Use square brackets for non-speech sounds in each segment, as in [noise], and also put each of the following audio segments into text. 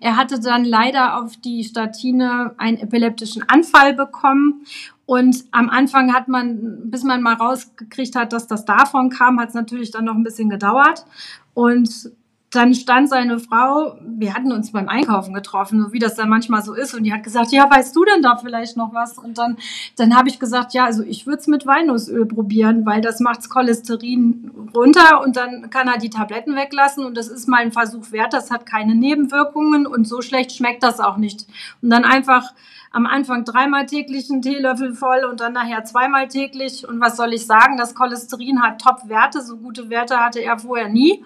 Er hatte dann leider auf die Statine einen epileptischen Anfall bekommen. Und am Anfang hat man, bis man mal rausgekriegt hat, dass das davon kam, hat es natürlich dann noch ein bisschen gedauert. Und dann stand seine Frau, wir hatten uns beim Einkaufen getroffen, so wie das dann manchmal so ist, und die hat gesagt, ja, weißt du denn da vielleicht noch was? Und dann, dann habe ich gesagt, ja, also ich würde es mit Walnussöl probieren, weil das macht das Cholesterin runter und dann kann er die Tabletten weglassen und das ist mal ein Versuch wert, das hat keine Nebenwirkungen und so schlecht schmeckt das auch nicht. Und dann einfach am Anfang dreimal täglich einen Teelöffel voll und dann nachher zweimal täglich. Und was soll ich sagen? Das Cholesterin hat Top-Werte. So gute Werte hatte er vorher nie.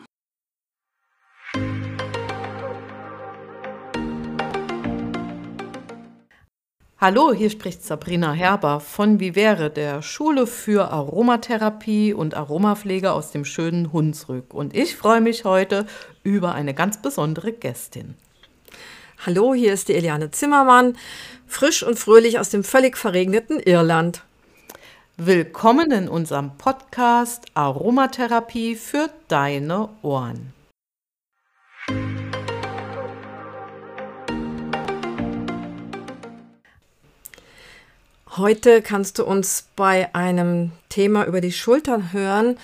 Hallo, hier spricht Sabrina Herber von Vivere, der Schule für Aromatherapie und Aromapflege aus dem schönen Hunsrück. Und ich freue mich heute über eine ganz besondere Gästin. Hallo, hier ist die Eliane Zimmermann, frisch und fröhlich aus dem völlig verregneten Irland. Willkommen in unserem Podcast Aromatherapie für deine Ohren. Heute kannst du uns bei einem Thema über die Schultern hören,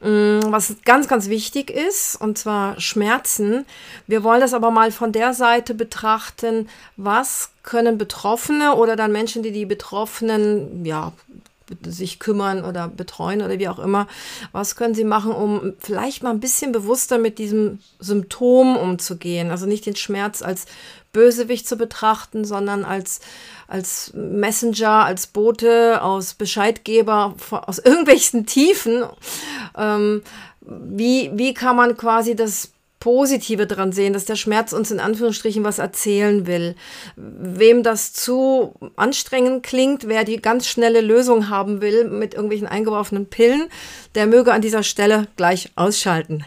mm, was ganz, ganz wichtig ist, und zwar Schmerzen. Wir wollen das aber mal von der Seite betrachten, was können Betroffene oder dann Menschen, die die Betroffenen ja, sich kümmern oder betreuen oder wie auch immer. Was können sie machen, um vielleicht mal ein bisschen bewusster mit diesem Symptom umzugehen? Also nicht den Schmerz als Bösewicht zu betrachten, sondern als, als Messenger, als Bote, aus Bescheidgeber, aus [laughs] irgendwelchen Tiefen. Ähm, wie, wie kann man quasi das Positive dran sehen, dass der Schmerz uns in Anführungsstrichen was erzählen will. Wem das zu anstrengend klingt, wer die ganz schnelle Lösung haben will mit irgendwelchen eingeworfenen Pillen, der möge an dieser Stelle gleich ausschalten.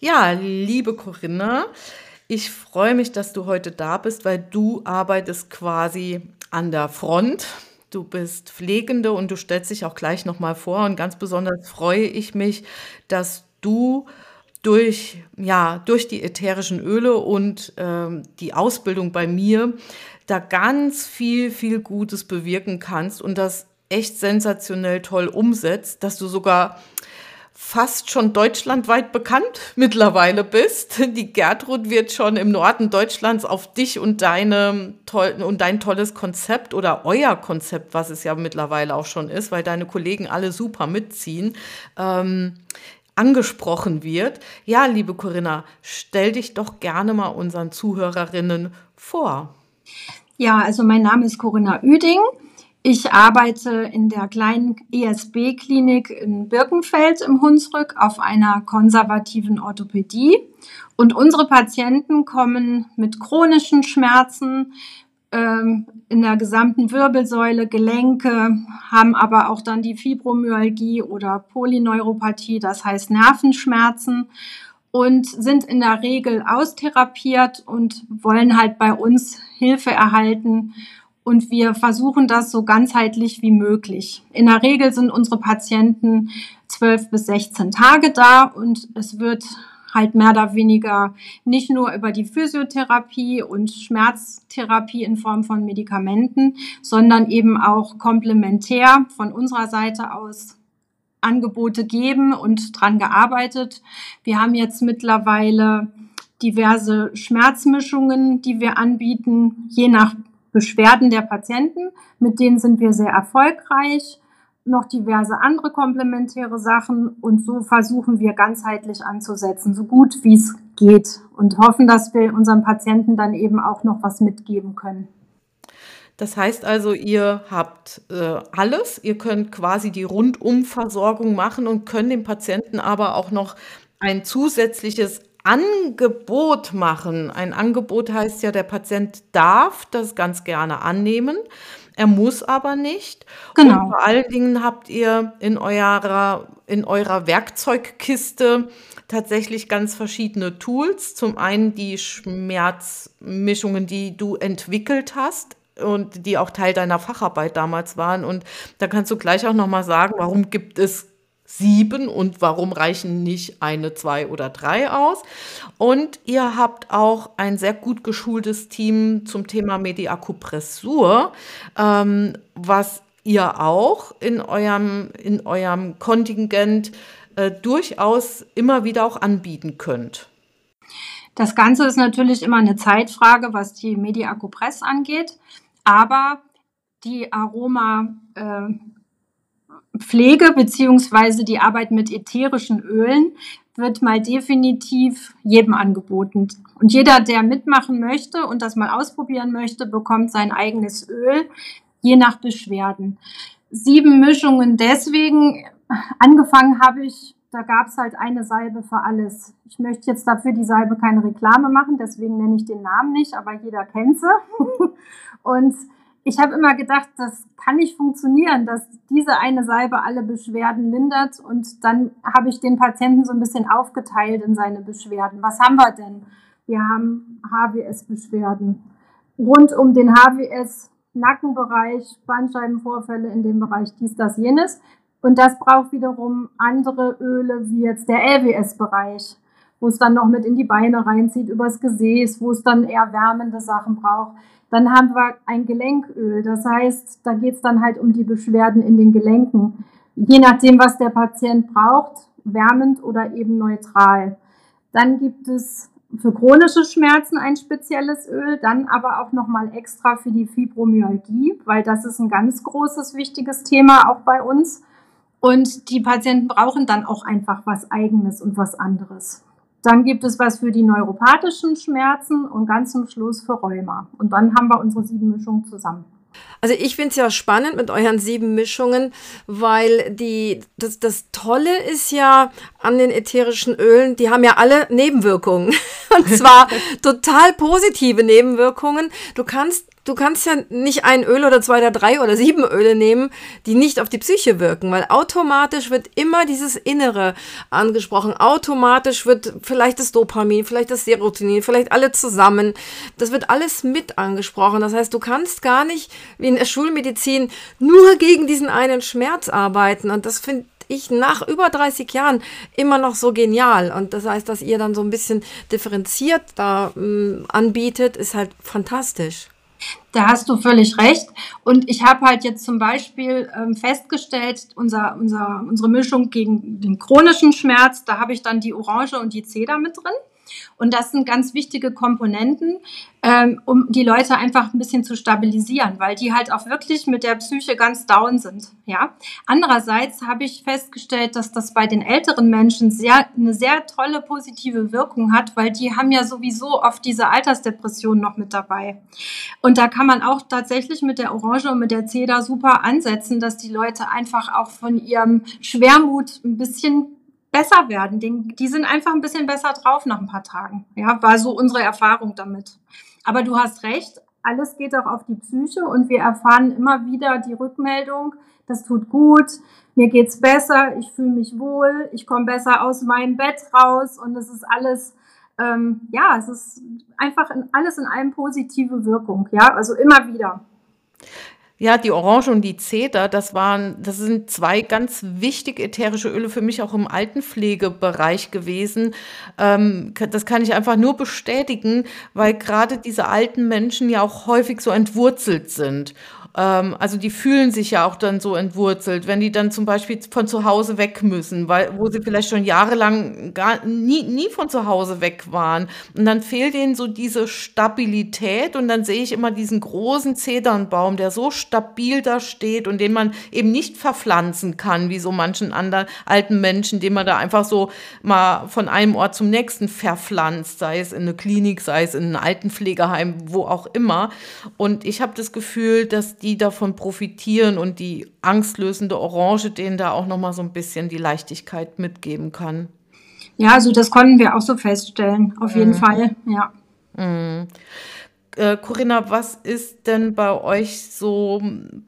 Ja, liebe Corinna, ich freue mich, dass du heute da bist, weil du arbeitest quasi an der Front. Du bist Pflegende und du stellst dich auch gleich nochmal vor. Und ganz besonders freue ich mich, dass du durch, ja, durch die ätherischen Öle und ähm, die Ausbildung bei mir da ganz viel, viel Gutes bewirken kannst und das echt sensationell toll umsetzt, dass du sogar fast schon deutschlandweit bekannt mittlerweile bist. Die Gertrud wird schon im Norden Deutschlands auf dich und deine und dein tolles Konzept oder euer Konzept, was es ja mittlerweile auch schon ist, weil deine Kollegen alle super mitziehen. Ähm, angesprochen wird. Ja, liebe Corinna, stell dich doch gerne mal unseren Zuhörerinnen vor. Ja, also mein Name ist Corinna Üding. Ich arbeite in der kleinen ESB-Klinik in Birkenfeld im Hunsrück auf einer konservativen Orthopädie. Und unsere Patienten kommen mit chronischen Schmerzen, ähm, in der gesamten Wirbelsäule, Gelenke, haben aber auch dann die Fibromyalgie oder Polyneuropathie, das heißt Nervenschmerzen und sind in der Regel austherapiert und wollen halt bei uns Hilfe erhalten. Und wir versuchen das so ganzheitlich wie möglich. In der Regel sind unsere Patienten zwölf bis 16 Tage da und es wird halt mehr oder weniger nicht nur über die Physiotherapie und Schmerztherapie in Form von Medikamenten, sondern eben auch komplementär von unserer Seite aus Angebote geben und dran gearbeitet. Wir haben jetzt mittlerweile diverse Schmerzmischungen, die wir anbieten, je nach Beschwerden der Patienten. Mit denen sind wir sehr erfolgreich noch diverse andere komplementäre Sachen und so versuchen wir ganzheitlich anzusetzen, so gut wie es geht und hoffen, dass wir unseren Patienten dann eben auch noch was mitgeben können. Das heißt also, ihr habt äh, alles, ihr könnt quasi die Rundumversorgung machen und könnt dem Patienten aber auch noch ein zusätzliches Angebot machen. Ein Angebot heißt ja, der Patient darf das ganz gerne annehmen. Er muss aber nicht. Genau. Und vor allen Dingen habt ihr in eurer, in eurer Werkzeugkiste tatsächlich ganz verschiedene Tools. Zum einen die Schmerzmischungen, die du entwickelt hast und die auch Teil deiner Facharbeit damals waren. Und da kannst du gleich auch nochmal sagen, warum gibt es sieben und warum reichen nicht eine, zwei oder drei aus? Und ihr habt auch ein sehr gut geschultes Team zum Thema Mediakupressur, ähm, was ihr auch in eurem, in eurem Kontingent äh, durchaus immer wieder auch anbieten könnt. Das Ganze ist natürlich immer eine Zeitfrage, was die Mediakupress angeht, aber die Aroma äh, Pflege beziehungsweise die Arbeit mit ätherischen Ölen wird mal definitiv jedem angeboten. Und jeder, der mitmachen möchte und das mal ausprobieren möchte, bekommt sein eigenes Öl, je nach Beschwerden. Sieben Mischungen deswegen. Angefangen habe ich, da gab es halt eine Salbe für alles. Ich möchte jetzt dafür die Salbe keine Reklame machen, deswegen nenne ich den Namen nicht, aber jeder kennt sie. [laughs] und ich habe immer gedacht, das kann nicht funktionieren, dass diese eine Salbe alle Beschwerden lindert. Und dann habe ich den Patienten so ein bisschen aufgeteilt in seine Beschwerden. Was haben wir denn? Wir haben HWS-Beschwerden. Rund um den HWS, Nackenbereich, Bandscheibenvorfälle in dem Bereich dies, das, jenes. Und das braucht wiederum andere Öle, wie jetzt der LWS-Bereich, wo es dann noch mit in die Beine reinzieht, übers Gesäß, wo es dann eher wärmende Sachen braucht. Dann haben wir ein Gelenköl. Das heißt, da geht es dann halt um die Beschwerden in den Gelenken. Je nachdem, was der Patient braucht, wärmend oder eben neutral. Dann gibt es für chronische Schmerzen ein spezielles Öl, dann aber auch nochmal extra für die Fibromyalgie, weil das ist ein ganz großes, wichtiges Thema auch bei uns. Und die Patienten brauchen dann auch einfach was eigenes und was anderes. Dann gibt es was für die neuropathischen Schmerzen und ganz zum Schluss für Rheuma. Und dann haben wir unsere sieben Mischungen zusammen. Also ich finde es ja spannend mit euren sieben Mischungen, weil die, das, das Tolle ist ja an den ätherischen Ölen, die haben ja alle Nebenwirkungen. [laughs] Und zwar [laughs] total positive Nebenwirkungen. Du kannst du kannst ja nicht ein Öl oder zwei oder drei oder sieben Öle nehmen, die nicht auf die Psyche wirken, weil automatisch wird immer dieses Innere angesprochen. Automatisch wird vielleicht das Dopamin, vielleicht das Serotonin, vielleicht alle zusammen. Das wird alles mit angesprochen. Das heißt, du kannst gar nicht wie in der Schulmedizin nur gegen diesen einen Schmerz arbeiten. Und das finde ich nach über 30 Jahren immer noch so genial. Und das heißt, dass ihr dann so ein bisschen differenziert da ähm, anbietet, ist halt fantastisch. Da hast du völlig recht. Und ich habe halt jetzt zum Beispiel ähm, festgestellt, unser, unser, unsere Mischung gegen den chronischen Schmerz, da habe ich dann die Orange und die Zeder mit drin. Und das sind ganz wichtige Komponenten, ähm, um die Leute einfach ein bisschen zu stabilisieren, weil die halt auch wirklich mit der Psyche ganz down sind. Ja. Andererseits habe ich festgestellt, dass das bei den älteren Menschen sehr, eine sehr tolle positive Wirkung hat, weil die haben ja sowieso oft diese Altersdepression noch mit dabei. Und da kann man auch tatsächlich mit der Orange und mit der Zeder super ansetzen, dass die Leute einfach auch von ihrem Schwermut ein bisschen besser werden. Die, die sind einfach ein bisschen besser drauf nach ein paar Tagen. Ja, war so unsere Erfahrung damit. Aber du hast recht, alles geht auch auf die Psyche und wir erfahren immer wieder die Rückmeldung, das tut gut, mir geht's besser, ich fühle mich wohl, ich komme besser aus meinem Bett raus und es ist alles, ähm, ja, es ist einfach in, alles in allem positive Wirkung, ja, also immer wieder. Ja, die Orange und die Zeder, das waren, das sind zwei ganz wichtige ätherische Öle für mich auch im Altenpflegebereich gewesen. Ähm, das kann ich einfach nur bestätigen, weil gerade diese alten Menschen ja auch häufig so entwurzelt sind. Ähm, also die fühlen sich ja auch dann so entwurzelt, wenn die dann zum Beispiel von zu Hause weg müssen, weil, wo sie vielleicht schon jahrelang gar nie, nie von zu Hause weg waren. Und dann fehlt ihnen so diese Stabilität und dann sehe ich immer diesen großen Zedernbaum, der so stabil da steht und den man eben nicht verpflanzen kann, wie so manchen anderen alten Menschen, den man da einfach so mal von einem Ort zum nächsten verpflanzt, sei es in eine Klinik, sei es in ein Altenpflegeheim, wo auch immer. Und ich habe das Gefühl, dass die davon profitieren und die angstlösende Orange denen da auch noch mal so ein bisschen die Leichtigkeit mitgeben kann. Ja, also das konnten wir auch so feststellen, auf jeden mhm. Fall, ja. Mhm. Äh, Corinna, was ist denn bei euch so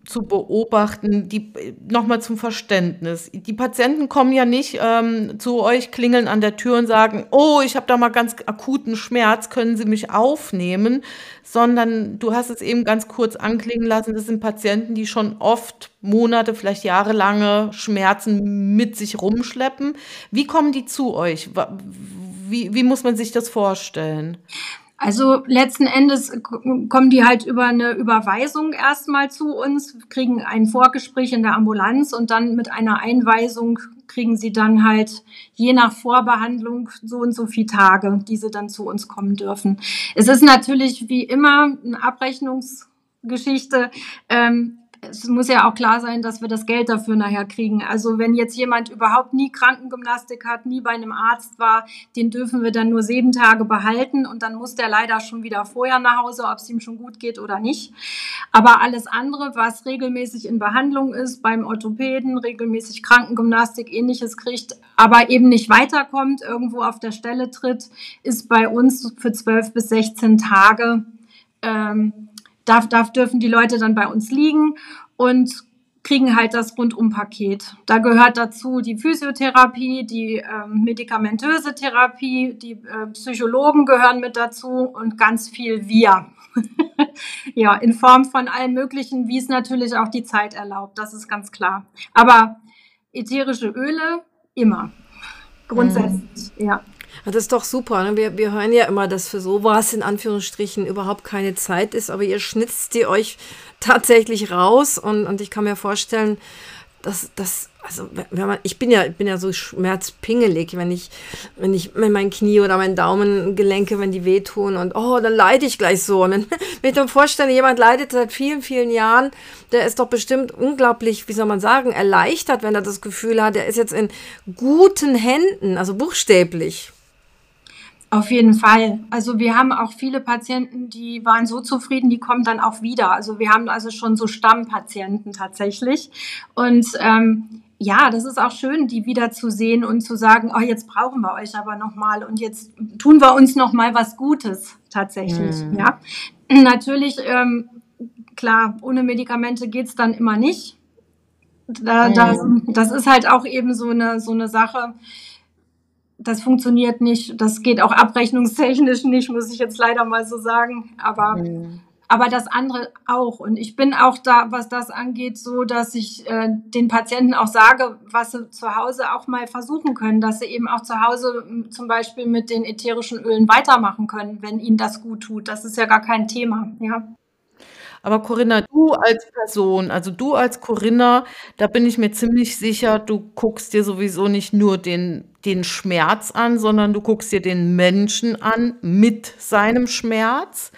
zu beobachten? Die nochmal zum Verständnis. Die Patienten kommen ja nicht ähm, zu euch, klingeln an der Tür und sagen, oh, ich habe da mal ganz akuten Schmerz, können Sie mich aufnehmen? Sondern du hast es eben ganz kurz anklingen lassen, das sind Patienten, die schon oft Monate, vielleicht jahrelange Schmerzen mit sich rumschleppen. Wie kommen die zu euch? Wie, wie muss man sich das vorstellen? Also letzten Endes kommen die halt über eine Überweisung erstmal zu uns, kriegen ein Vorgespräch in der Ambulanz und dann mit einer Einweisung kriegen sie dann halt je nach Vorbehandlung so und so viele Tage, die sie dann zu uns kommen dürfen. Es ist natürlich wie immer eine Abrechnungsgeschichte. Ähm, es muss ja auch klar sein, dass wir das Geld dafür nachher kriegen. Also wenn jetzt jemand überhaupt nie Krankengymnastik hat, nie bei einem Arzt war, den dürfen wir dann nur sieben Tage behalten und dann muss der leider schon wieder vorher nach Hause, ob es ihm schon gut geht oder nicht. Aber alles andere, was regelmäßig in Behandlung ist, beim Orthopäden, regelmäßig Krankengymnastik, ähnliches kriegt, aber eben nicht weiterkommt, irgendwo auf der Stelle tritt, ist bei uns für zwölf bis 16 Tage ähm, darf, darf, dürfen die Leute dann bei uns liegen und kriegen halt das Rundumpaket. Da gehört dazu die Physiotherapie, die äh, medikamentöse Therapie, die äh, Psychologen gehören mit dazu und ganz viel wir. [laughs] ja, in Form von allem Möglichen, wie es natürlich auch die Zeit erlaubt, das ist ganz klar. Aber ätherische Öle immer. Grundsätzlich, mhm. ja. Das ist doch super. Ne? Wir, wir hören ja immer, dass für sowas in Anführungsstrichen überhaupt keine Zeit ist, aber ihr schnitzt die euch tatsächlich raus und, und ich kann mir vorstellen, dass das, also wenn man, ich bin ja, bin ja so schmerzpingelig, wenn ich, wenn ich, mein Knie oder mein Daumengelenke, wenn die wehtun und oh, dann leide ich gleich so. Und wenn, [laughs] wenn ich mir vorstelle, jemand leidet seit vielen, vielen Jahren, der ist doch bestimmt unglaublich, wie soll man sagen, erleichtert, wenn er das Gefühl hat, er ist jetzt in guten Händen, also buchstäblich. Auf jeden Fall. Also wir haben auch viele Patienten, die waren so zufrieden, die kommen dann auch wieder. Also wir haben also schon so Stammpatienten tatsächlich. Und ähm, ja, das ist auch schön, die wieder zu sehen und zu sagen, oh, jetzt brauchen wir euch aber nochmal und jetzt tun wir uns nochmal was Gutes tatsächlich. Mhm. Ja, natürlich, ähm, klar, ohne Medikamente geht's dann immer nicht. Da, mhm. da, das ist halt auch eben so eine, so eine Sache das funktioniert nicht. Das geht auch abrechnungstechnisch nicht, muss ich jetzt leider mal so sagen. Aber, mhm. aber das andere auch. Und ich bin auch da, was das angeht, so, dass ich äh, den Patienten auch sage, was sie zu Hause auch mal versuchen können, dass sie eben auch zu Hause zum Beispiel mit den ätherischen Ölen weitermachen können, wenn ihnen das gut tut. Das ist ja gar kein Thema, ja. Aber Corinna, du als Person, also du als Corinna, da bin ich mir ziemlich sicher, du guckst dir sowieso nicht nur den, den Schmerz an, sondern du guckst dir den Menschen an mit seinem Schmerz,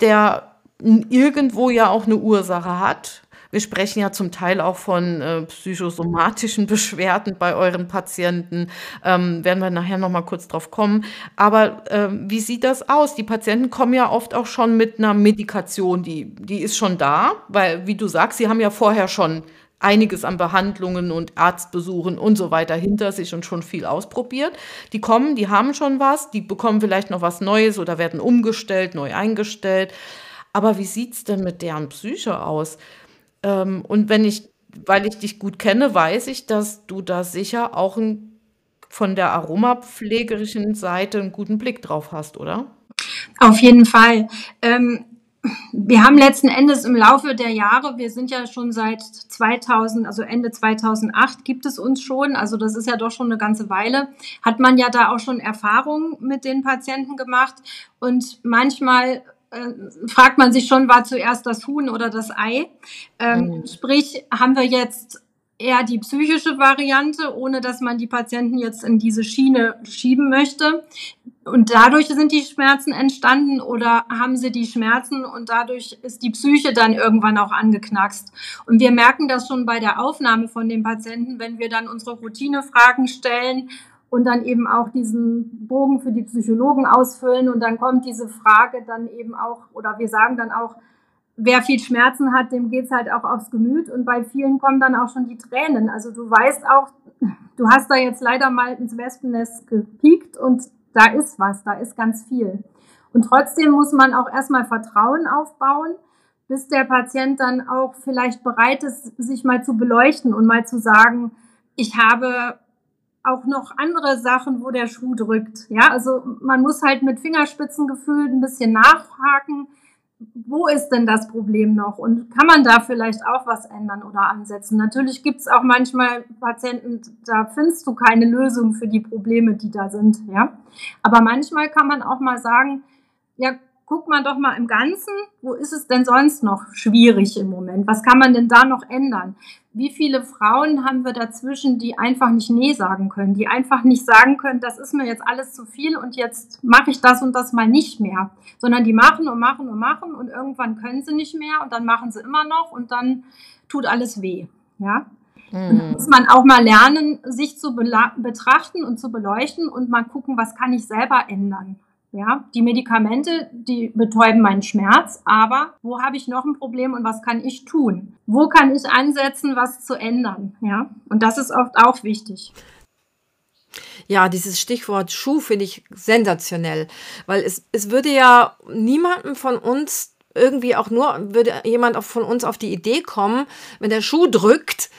der irgendwo ja auch eine Ursache hat. Wir sprechen ja zum Teil auch von äh, psychosomatischen [laughs] Beschwerden bei euren Patienten. Ähm, werden wir nachher noch mal kurz drauf kommen. Aber äh, wie sieht das aus? Die Patienten kommen ja oft auch schon mit einer Medikation, die, die ist schon da, weil, wie du sagst, sie haben ja vorher schon einiges an Behandlungen und Arztbesuchen und so weiter hinter sich und schon viel ausprobiert. Die kommen, die haben schon was, die bekommen vielleicht noch was Neues oder werden umgestellt, neu eingestellt. Aber wie sieht es denn mit deren Psyche aus? Ähm, und wenn ich, weil ich dich gut kenne, weiß ich, dass du da sicher auch ein, von der aromapflegerischen Seite einen guten Blick drauf hast, oder? Auf jeden Fall. Ähm, wir haben letzten Endes im Laufe der Jahre, wir sind ja schon seit 2000, also Ende 2008 gibt es uns schon, also das ist ja doch schon eine ganze Weile, hat man ja da auch schon Erfahrungen mit den Patienten gemacht und manchmal äh, fragt man sich schon, war zuerst das Huhn oder das Ei? Ähm, mhm. Sprich, haben wir jetzt eher die psychische Variante, ohne dass man die Patienten jetzt in diese Schiene schieben möchte. Und dadurch sind die Schmerzen entstanden oder haben sie die Schmerzen und dadurch ist die Psyche dann irgendwann auch angeknackst. Und wir merken das schon bei der Aufnahme von den Patienten, wenn wir dann unsere Routinefragen stellen und dann eben auch diesen Bogen für die Psychologen ausfüllen und dann kommt diese Frage dann eben auch, oder wir sagen dann auch, wer viel Schmerzen hat, dem geht's halt auch aufs Gemüt und bei vielen kommen dann auch schon die Tränen. Also du weißt auch, du hast da jetzt leider mal ins Wespennest gepiekt und da ist was, da ist ganz viel. Und trotzdem muss man auch erstmal Vertrauen aufbauen, bis der Patient dann auch vielleicht bereit ist, sich mal zu beleuchten und mal zu sagen, ich habe auch noch andere Sachen, wo der Schuh drückt. Ja, also man muss halt mit Fingerspitzengefühl ein bisschen nachhaken. Wo ist denn das Problem noch? Und kann man da vielleicht auch was ändern oder ansetzen? Natürlich gibt es auch manchmal Patienten, da findest du keine Lösung für die Probleme, die da sind. Ja, aber manchmal kann man auch mal sagen, ja, guck mal doch mal im Ganzen, wo ist es denn sonst noch schwierig im Moment? Was kann man denn da noch ändern? Wie viele Frauen haben wir dazwischen, die einfach nicht Nee sagen können, die einfach nicht sagen können, das ist mir jetzt alles zu viel und jetzt mache ich das und das mal nicht mehr, sondern die machen und machen und machen und irgendwann können sie nicht mehr und dann machen sie immer noch und dann tut alles weh. Ja, und da muss man auch mal lernen, sich zu betrachten und zu beleuchten und mal gucken, was kann ich selber ändern. Ja, die Medikamente, die betäuben meinen Schmerz, aber wo habe ich noch ein Problem und was kann ich tun? Wo kann ich ansetzen, was zu ändern? Ja, und das ist oft auch wichtig. Ja, dieses Stichwort Schuh finde ich sensationell, weil es, es würde ja niemandem von uns irgendwie auch nur, würde jemand von uns auf die Idee kommen, wenn der Schuh drückt,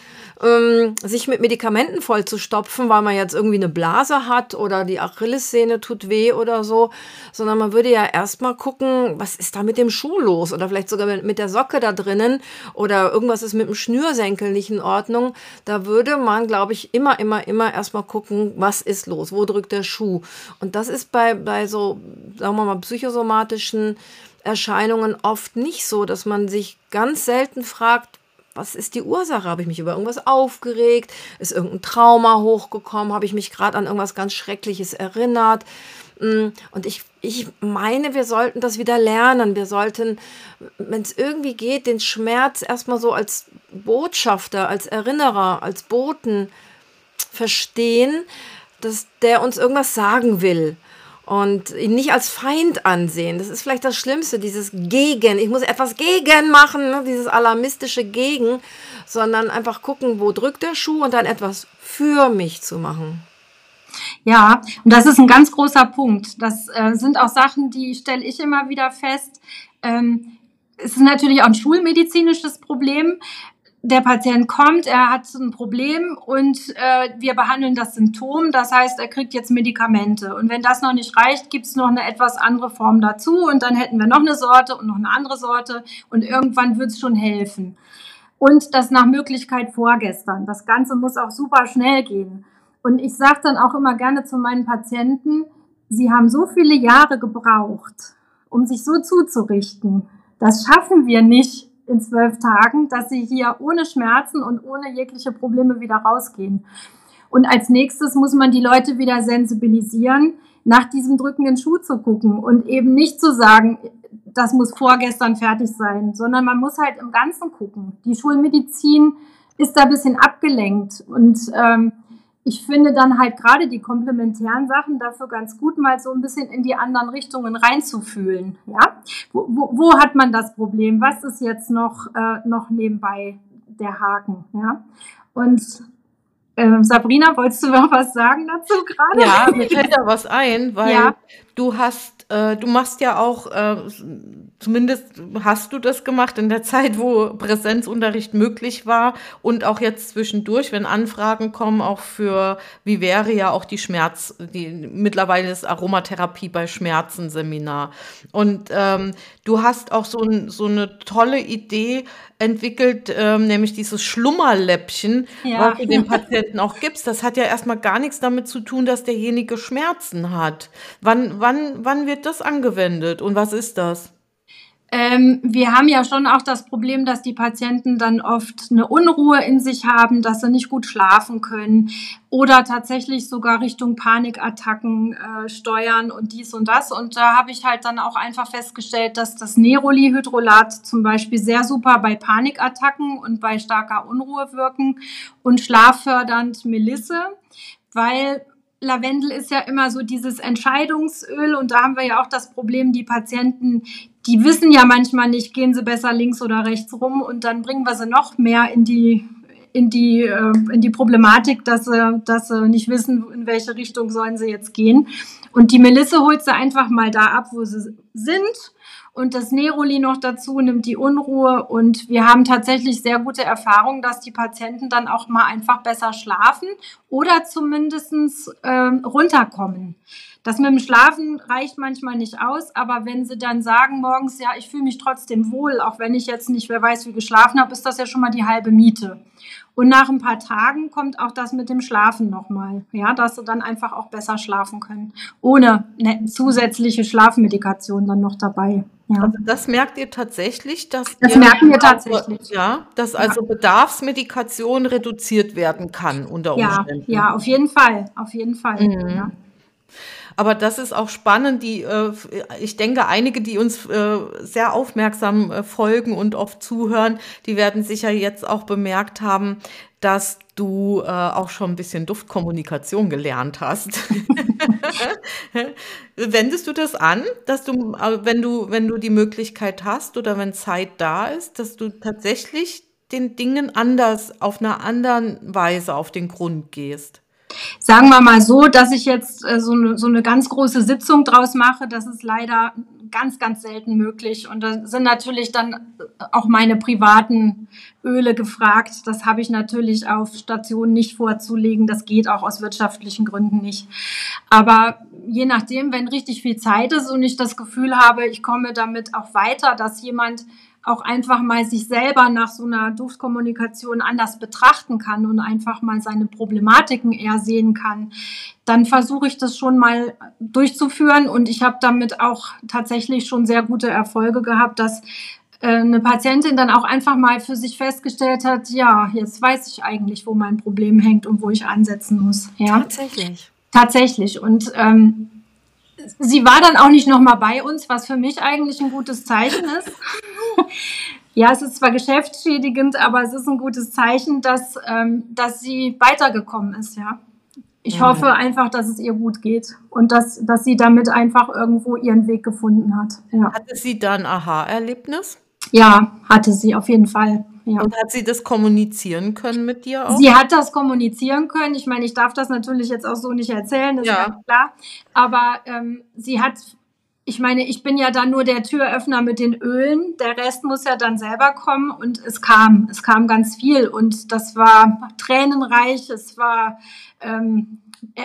ähm, sich mit Medikamenten vollzustopfen, weil man jetzt irgendwie eine Blase hat oder die Achillessehne tut weh oder so, sondern man würde ja erstmal gucken, was ist da mit dem Schuh los oder vielleicht sogar mit der Socke da drinnen oder irgendwas ist mit dem Schnürsenkel nicht in Ordnung. Da würde man, glaube ich, immer, immer, immer erstmal gucken, was ist los, wo drückt der Schuh. Und das ist bei, bei so, sagen wir mal, psychosomatischen Erscheinungen oft nicht so, dass man sich ganz selten fragt, was ist die Ursache? Habe ich mich über irgendwas aufgeregt? Ist irgendein Trauma hochgekommen? Habe ich mich gerade an irgendwas ganz Schreckliches erinnert? Mm, und ich, ich meine, wir sollten das wieder lernen. Wir sollten, wenn es irgendwie geht, den Schmerz erstmal so als Botschafter, als Erinnerer, als Boten verstehen, dass der uns irgendwas sagen will und ihn nicht als Feind ansehen. Das ist vielleicht das Schlimmste, dieses Gegen. Ich muss etwas gegen machen, ne? dieses alarmistische Gegen, sondern einfach gucken, wo drückt der Schuh und dann etwas für mich zu machen. Ja, und das ist ein ganz großer Punkt. Das äh, sind auch Sachen, die stelle ich immer wieder fest. Ähm, es ist natürlich auch ein schulmedizinisches Problem der Patient kommt, er hat ein Problem und äh, wir behandeln das Symptom. Das heißt, er kriegt jetzt Medikamente. Und wenn das noch nicht reicht, gibt es noch eine etwas andere Form dazu. Und dann hätten wir noch eine Sorte und noch eine andere Sorte. Und irgendwann wird es schon helfen. Und das nach Möglichkeit vorgestern. Das Ganze muss auch super schnell gehen. Und ich sage dann auch immer gerne zu meinen Patienten, sie haben so viele Jahre gebraucht, um sich so zuzurichten. Das schaffen wir nicht in zwölf Tagen, dass sie hier ohne Schmerzen und ohne jegliche Probleme wieder rausgehen. Und als nächstes muss man die Leute wieder sensibilisieren, nach diesem drückenden Schuh zu gucken und eben nicht zu sagen, das muss vorgestern fertig sein, sondern man muss halt im Ganzen gucken. Die Schulmedizin ist da ein bisschen abgelenkt und ähm, ich finde dann halt gerade die komplementären Sachen dafür ganz gut, mal so ein bisschen in die anderen Richtungen reinzufühlen. Ja, wo, wo, wo hat man das Problem? Was ist jetzt noch äh, noch nebenbei der Haken? Ja, und äh, Sabrina, wolltest du noch was sagen dazu gerade? Ja, mir fällt da was ein, weil ja. du hast, äh, du machst ja auch äh, Zumindest hast du das gemacht in der Zeit, wo Präsenzunterricht möglich war und auch jetzt zwischendurch, wenn Anfragen kommen, auch für, wie wäre ja auch die Schmerz, die mittlerweile ist Aromatherapie bei Schmerzen Seminar. Und ähm, du hast auch so, ein, so eine tolle Idee entwickelt, ähm, nämlich dieses Schlummerläppchen, ja. was du den Patienten auch gibst. Das hat ja erstmal gar nichts damit zu tun, dass derjenige Schmerzen hat. Wann, wann, wann wird das angewendet und was ist das? Ähm, wir haben ja schon auch das Problem, dass die Patienten dann oft eine Unruhe in sich haben, dass sie nicht gut schlafen können oder tatsächlich sogar Richtung Panikattacken äh, steuern und dies und das. Und da habe ich halt dann auch einfach festgestellt, dass das Nerolihydrolat zum Beispiel sehr super bei Panikattacken und bei starker Unruhe wirken und schlaffördernd Melisse, weil Lavendel ist ja immer so dieses Entscheidungsöl und da haben wir ja auch das Problem, die Patienten, die wissen ja manchmal nicht, gehen sie besser links oder rechts rum und dann bringen wir sie noch mehr in die in die äh, in die Problematik, dass sie dass sie nicht wissen, in welche Richtung sollen sie jetzt gehen. Und die Melisse holt sie einfach mal da ab, wo sie sind. Und das Neroli noch dazu nimmt die Unruhe. Und wir haben tatsächlich sehr gute Erfahrungen, dass die Patienten dann auch mal einfach besser schlafen oder zumindestens äh, runterkommen. Das mit dem Schlafen reicht manchmal nicht aus, aber wenn sie dann sagen morgens, ja, ich fühle mich trotzdem wohl, auch wenn ich jetzt nicht, wer weiß, wie geschlafen habe, ist das ja schon mal die halbe Miete. Und nach ein paar Tagen kommt auch das mit dem Schlafen nochmal, ja, dass sie dann einfach auch besser schlafen können, ohne eine zusätzliche Schlafmedikation dann noch dabei. Ja. Also das merkt ihr tatsächlich, dass das merken wir tatsächlich. Ja, dass also ja. Bedarfsmedikation reduziert werden kann unter Umständen. Ja, ja, auf jeden Fall, auf jeden Fall. Mhm. Ja. Aber das ist auch spannend. Die, äh, ich denke, einige, die uns äh, sehr aufmerksam äh, folgen und oft zuhören, die werden sicher jetzt auch bemerkt haben, dass du auch schon ein bisschen Duftkommunikation gelernt hast. [laughs] Wendest du das an, dass du, wenn du, wenn du die Möglichkeit hast oder wenn Zeit da ist, dass du tatsächlich den Dingen anders, auf einer anderen Weise auf den Grund gehst? Sagen wir mal so, dass ich jetzt äh, so, eine, so eine ganz große Sitzung draus mache, das ist leider ganz, ganz selten möglich. Und da sind natürlich dann auch meine privaten Öle gefragt. Das habe ich natürlich auf Stationen nicht vorzulegen. Das geht auch aus wirtschaftlichen Gründen nicht. Aber je nachdem, wenn richtig viel Zeit ist und ich das Gefühl habe, ich komme damit auch weiter, dass jemand auch einfach mal sich selber nach so einer Duftkommunikation anders betrachten kann und einfach mal seine Problematiken eher sehen kann, dann versuche ich das schon mal durchzuführen und ich habe damit auch tatsächlich schon sehr gute Erfolge gehabt, dass äh, eine Patientin dann auch einfach mal für sich festgestellt hat, ja, jetzt weiß ich eigentlich, wo mein Problem hängt und wo ich ansetzen muss. Ja? Tatsächlich. Tatsächlich. Und ähm, sie war dann auch nicht nochmal bei uns, was für mich eigentlich ein gutes Zeichen ist. [laughs] ja, es ist zwar geschäftsschädigend, aber es ist ein gutes Zeichen, dass, ähm, dass sie weitergekommen ist, ja. Ich ja. hoffe einfach, dass es ihr gut geht und dass, dass sie damit einfach irgendwo ihren Weg gefunden hat. Ja. Hatte sie da ein Aha-Erlebnis? Ja, hatte sie auf jeden Fall. Ja. Und hat sie das kommunizieren können mit dir auch? Sie hat das kommunizieren können. Ich meine, ich darf das natürlich jetzt auch so nicht erzählen, das ja. ist klar. Aber ähm, sie hat, ich meine, ich bin ja dann nur der Türöffner mit den Ölen. Der Rest muss ja dann selber kommen und es kam, es kam ganz viel und das war tränenreich. Es war ähm,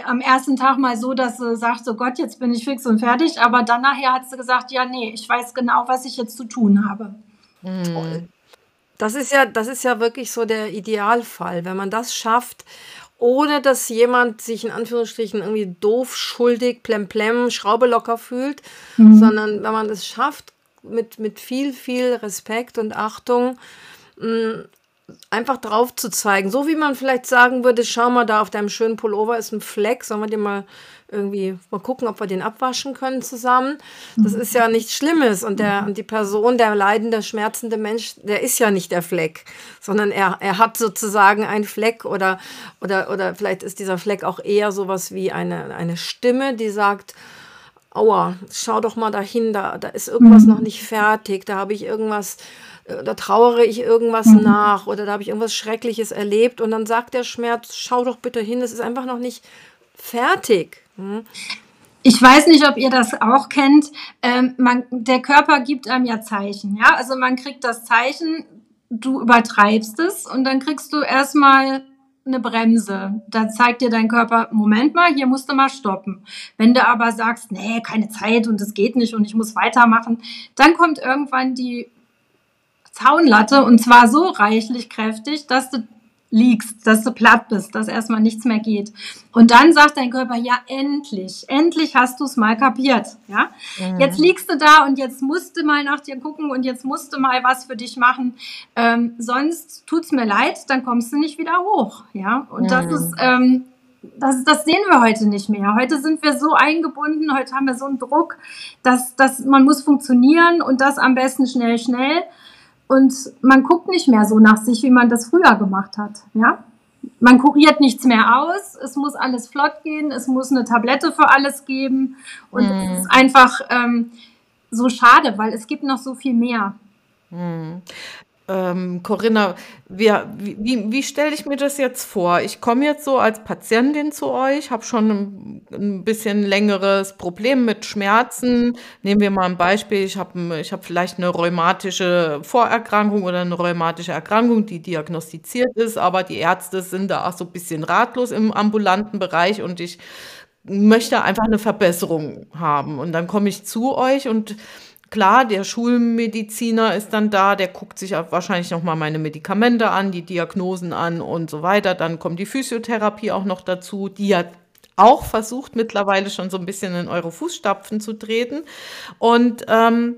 am ersten Tag mal so, dass sie sagt, so Gott, jetzt bin ich fix und fertig. Aber dann nachher hat sie gesagt, ja, nee, ich weiß genau, was ich jetzt zu tun habe. Toll. Das ist ja, das ist ja wirklich so der Idealfall, wenn man das schafft, ohne dass jemand sich in Anführungsstrichen irgendwie doof, schuldig, plemplem, Schraube locker fühlt, mhm. sondern wenn man es schafft, mit, mit viel, viel Respekt und Achtung mh, einfach drauf zu zeigen. So wie man vielleicht sagen würde, schau mal, da auf deinem schönen Pullover ist ein Fleck, sollen wir dir mal irgendwie mal gucken, ob wir den abwaschen können zusammen. Das ist ja nichts Schlimmes. Und, der, und die Person, der leidende, schmerzende Mensch, der ist ja nicht der Fleck, sondern er, er hat sozusagen einen Fleck oder, oder, oder vielleicht ist dieser Fleck auch eher sowas wie eine, eine Stimme, die sagt, aua, schau doch mal dahin, da, da ist irgendwas mhm. noch nicht fertig, da habe ich irgendwas, äh, da trauere ich irgendwas mhm. nach oder da habe ich irgendwas Schreckliches erlebt und dann sagt der Schmerz, schau doch bitte hin, es ist einfach noch nicht fertig. Mhm. Ich weiß nicht, ob ihr das auch kennt. Ähm, man, der Körper gibt einem ja Zeichen. Ja, also man kriegt das Zeichen, du übertreibst es und dann kriegst du erstmal eine Bremse. Da zeigt dir dein Körper, Moment mal, hier musst du mal stoppen. Wenn du aber sagst, nee, keine Zeit und es geht nicht und ich muss weitermachen, dann kommt irgendwann die Zaunlatte und zwar so reichlich kräftig, dass du liegst, dass du platt bist, dass erstmal nichts mehr geht. Und dann sagt dein Körper, ja, endlich, endlich hast du es mal kapiert. Ja? Mhm. Jetzt liegst du da und jetzt musst du mal nach dir gucken und jetzt musst du mal was für dich machen. Ähm, sonst es mir leid, dann kommst du nicht wieder hoch. Ja, und mhm. das ist, ähm, das, das sehen wir heute nicht mehr. Heute sind wir so eingebunden, heute haben wir so einen Druck, dass, dass man muss funktionieren und das am besten schnell, schnell. Und man guckt nicht mehr so nach sich, wie man das früher gemacht hat. Ja? Man kuriert nichts mehr aus, es muss alles flott gehen, es muss eine Tablette für alles geben. Und mhm. es ist einfach ähm, so schade, weil es gibt noch so viel mehr. Ähm, Corinna, wir, wie, wie stelle ich mir das jetzt vor? Ich komme jetzt so als Patientin zu euch, habe schon ein, ein, bisschen längeres Problem mit Schmerzen. Nehmen wir mal ein Beispiel. Ich habe ich hab vielleicht eine rheumatische Vorerkrankung oder eine rheumatische Erkrankung, die diagnostiziert ist, aber die Ärzte sind da auch so ein bisschen ratlos im ambulanten Bereich und ich möchte einfach eine Verbesserung haben. Und dann komme ich zu euch und Klar, der Schulmediziner ist dann da, der guckt sich wahrscheinlich nochmal meine Medikamente an, die Diagnosen an und so weiter. Dann kommt die Physiotherapie auch noch dazu, die ja auch versucht mittlerweile schon so ein bisschen in eure Fußstapfen zu treten. Und ähm,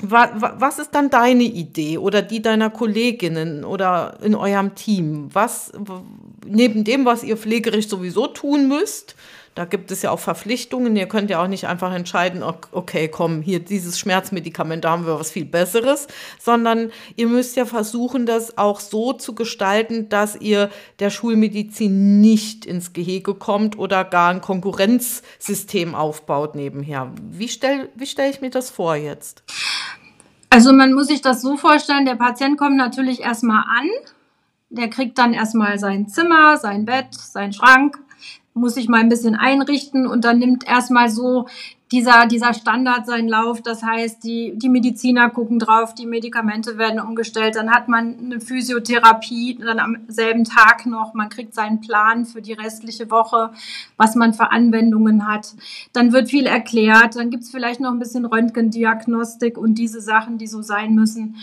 was ist dann deine Idee oder die deiner Kolleginnen oder in eurem Team? Was neben dem, was ihr pflegerisch sowieso tun müsst, da gibt es ja auch Verpflichtungen. Ihr könnt ja auch nicht einfach entscheiden, okay, komm, hier dieses Schmerzmedikament, da haben wir was viel Besseres, sondern ihr müsst ja versuchen, das auch so zu gestalten, dass ihr der Schulmedizin nicht ins Gehege kommt oder gar ein Konkurrenzsystem aufbaut nebenher. Wie stelle wie stell ich mir das vor jetzt? Also man muss sich das so vorstellen, der Patient kommt natürlich erstmal an, der kriegt dann erstmal sein Zimmer, sein Bett, sein Schrank, muss sich mal ein bisschen einrichten und dann nimmt erstmal so dieser, dieser Standard seinen Lauf. Das heißt, die, die Mediziner gucken drauf, die Medikamente werden umgestellt, dann hat man eine Physiotherapie dann am selben Tag noch, man kriegt seinen Plan für die restliche Woche, was man für Anwendungen hat. Dann wird viel erklärt, dann gibt's vielleicht noch ein bisschen Röntgendiagnostik und diese Sachen, die so sein müssen.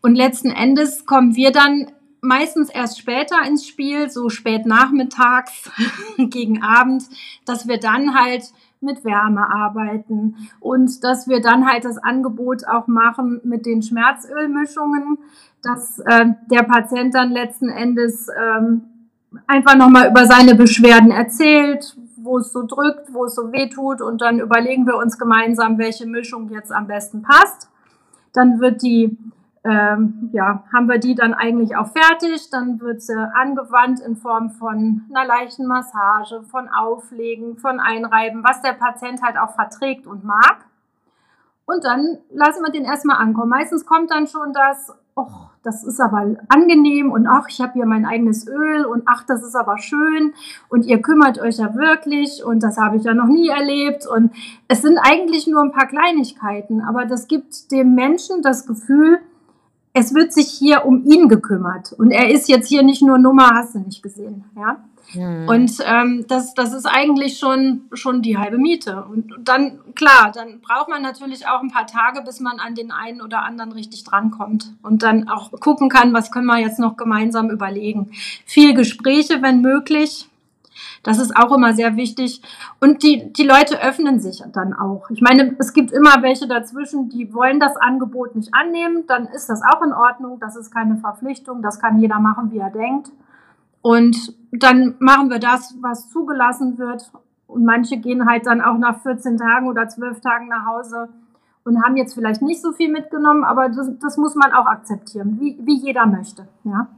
Und letzten Endes kommen wir dann meistens erst später ins Spiel, so spät nachmittags [laughs] gegen Abend, dass wir dann halt mit Wärme arbeiten und dass wir dann halt das Angebot auch machen mit den Schmerzölmischungen, dass äh, der Patient dann letzten Endes ähm, einfach nochmal über seine Beschwerden erzählt, wo es so drückt, wo es so weh tut und dann überlegen wir uns gemeinsam, welche Mischung jetzt am besten passt. Dann wird die ähm, ja, haben wir die dann eigentlich auch fertig. Dann wird sie angewandt in Form von einer leichten Massage, von Auflegen, von Einreiben, was der Patient halt auch verträgt und mag. Und dann lassen wir den erstmal ankommen. Meistens kommt dann schon das, oh, das ist aber angenehm und ach, ich habe hier mein eigenes Öl und ach, das ist aber schön und ihr kümmert euch ja wirklich und das habe ich ja noch nie erlebt und es sind eigentlich nur ein paar Kleinigkeiten, aber das gibt dem Menschen das Gefühl, es wird sich hier um ihn gekümmert. Und er ist jetzt hier nicht nur Nummer, hast du nicht gesehen. Ja. Mhm. Und ähm, das, das ist eigentlich schon, schon die halbe Miete. Und dann, klar, dann braucht man natürlich auch ein paar Tage, bis man an den einen oder anderen richtig drankommt und dann auch gucken kann, was können wir jetzt noch gemeinsam überlegen. Viel Gespräche, wenn möglich. Das ist auch immer sehr wichtig. Und die, die Leute öffnen sich dann auch. Ich meine, es gibt immer welche dazwischen, die wollen das Angebot nicht annehmen. Dann ist das auch in Ordnung. Das ist keine Verpflichtung. Das kann jeder machen, wie er denkt. Und dann machen wir das, was zugelassen wird. Und manche gehen halt dann auch nach 14 Tagen oder 12 Tagen nach Hause und haben jetzt vielleicht nicht so viel mitgenommen, aber das, das muss man auch akzeptieren, wie, wie jeder möchte. Ja.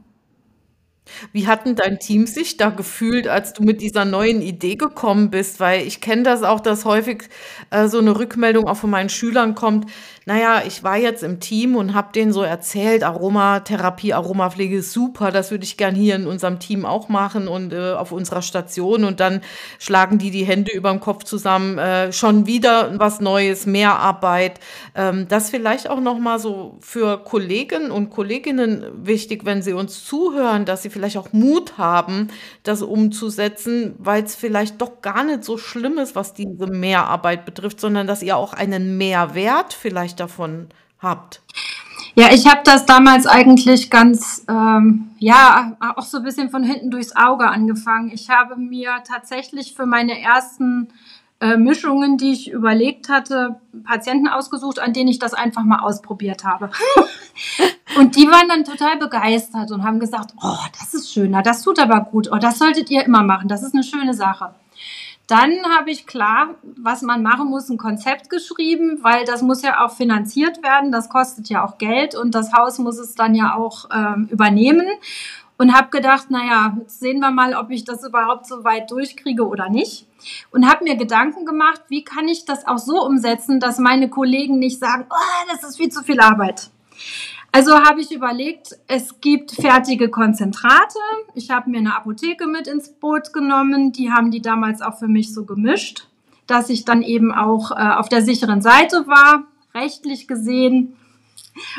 Wie hat denn dein Team sich da gefühlt, als du mit dieser neuen Idee gekommen bist? Weil ich kenne das auch, dass häufig äh, so eine Rückmeldung auch von meinen Schülern kommt, naja, ich war jetzt im Team und habe denen so erzählt, Aromatherapie, Aromapflege ist super, das würde ich gern hier in unserem Team auch machen und äh, auf unserer Station. Und dann schlagen die die Hände über dem Kopf zusammen, äh, schon wieder was Neues, mehr Arbeit. Ähm, das vielleicht auch nochmal so für Kollegen und Kolleginnen wichtig, wenn sie uns zuhören, dass sie vielleicht auch Mut haben, das umzusetzen, weil es vielleicht doch gar nicht so schlimm ist, was diese Mehrarbeit betrifft, sondern dass ihr auch einen Mehrwert vielleicht vielleicht davon habt? Ja, ich habe das damals eigentlich ganz, ähm, ja, auch so ein bisschen von hinten durchs Auge angefangen. Ich habe mir tatsächlich für meine ersten äh, Mischungen, die ich überlegt hatte, Patienten ausgesucht, an denen ich das einfach mal ausprobiert habe. [laughs] und die waren dann total begeistert und haben gesagt, oh, das ist schöner, das tut aber gut, oh, das solltet ihr immer machen, das ist eine schöne Sache. Dann habe ich klar, was man machen muss, ein Konzept geschrieben, weil das muss ja auch finanziert werden. Das kostet ja auch Geld und das Haus muss es dann ja auch ähm, übernehmen. Und habe gedacht, naja, jetzt sehen wir mal, ob ich das überhaupt so weit durchkriege oder nicht. Und habe mir Gedanken gemacht, wie kann ich das auch so umsetzen, dass meine Kollegen nicht sagen, oh, das ist viel zu viel Arbeit. Also habe ich überlegt, es gibt fertige Konzentrate. Ich habe mir eine Apotheke mit ins Boot genommen. Die haben die damals auch für mich so gemischt, dass ich dann eben auch äh, auf der sicheren Seite war, rechtlich gesehen.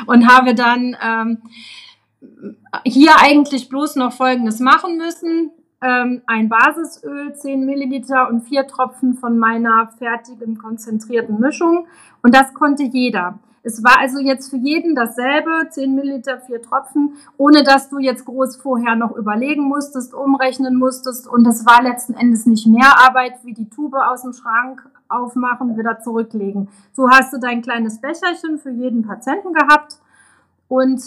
Und habe dann ähm, hier eigentlich bloß noch Folgendes machen müssen. Ähm, ein Basisöl, 10 Milliliter und vier Tropfen von meiner fertigen konzentrierten Mischung. Und das konnte jeder. Es war also jetzt für jeden dasselbe, 10 Milliliter, vier Tropfen, ohne dass du jetzt groß vorher noch überlegen musstest, umrechnen musstest. Und es war letzten Endes nicht mehr Arbeit, wie die Tube aus dem Schrank aufmachen, wieder zurücklegen. So hast du dein kleines Becherchen für jeden Patienten gehabt und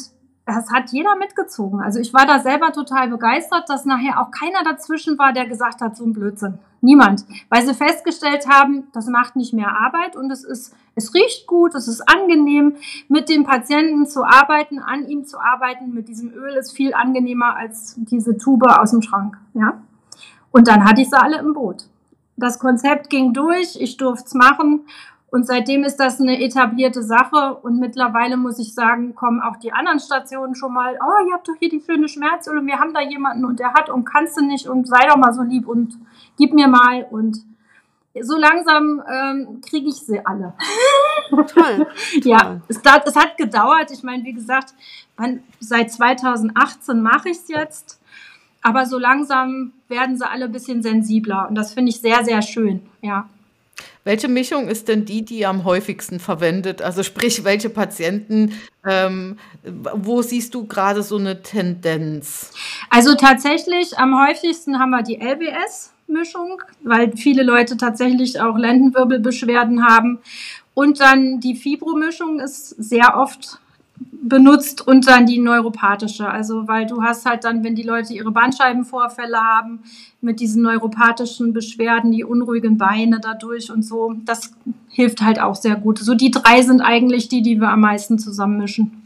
das hat jeder mitgezogen. Also ich war da selber total begeistert, dass nachher auch keiner dazwischen war, der gesagt hat, so ein Blödsinn. Niemand. Weil sie festgestellt haben, das macht nicht mehr Arbeit und es ist, es riecht gut, es ist angenehm, mit dem Patienten zu arbeiten, an ihm zu arbeiten, mit diesem Öl ist viel angenehmer als diese Tube aus dem Schrank, ja. Und dann hatte ich sie alle im Boot. Das Konzept ging durch, ich durfte es machen und seitdem ist das eine etablierte Sache und mittlerweile muss ich sagen, kommen auch die anderen Stationen schon mal, oh, ihr habt doch hier die schöne Schmerzöl und wir haben da jemanden und der hat und kannst du nicht und sei doch mal so lieb und gib mir mal und so langsam ähm, kriege ich sie alle. [laughs] Toll. [laughs] ja, es, es, hat gedauert. Ich meine, wie gesagt, man, seit 2018 mache ich es jetzt. Aber so langsam werden sie alle ein bisschen sensibler. Und das finde ich sehr, sehr schön. Ja. Welche Mischung ist denn die, die am häufigsten verwendet? Also sprich, welche Patienten, ähm, wo siehst du gerade so eine Tendenz? Also tatsächlich am häufigsten haben wir die LBS-Mischung, weil viele Leute tatsächlich auch Lendenwirbelbeschwerden haben. Und dann die Fibromischung ist sehr oft benutzt und dann die neuropathische. Also, weil du hast halt dann, wenn die Leute ihre Bandscheibenvorfälle haben, mit diesen neuropathischen Beschwerden, die unruhigen Beine dadurch und so, das hilft halt auch sehr gut. So die drei sind eigentlich die, die wir am meisten zusammenmischen.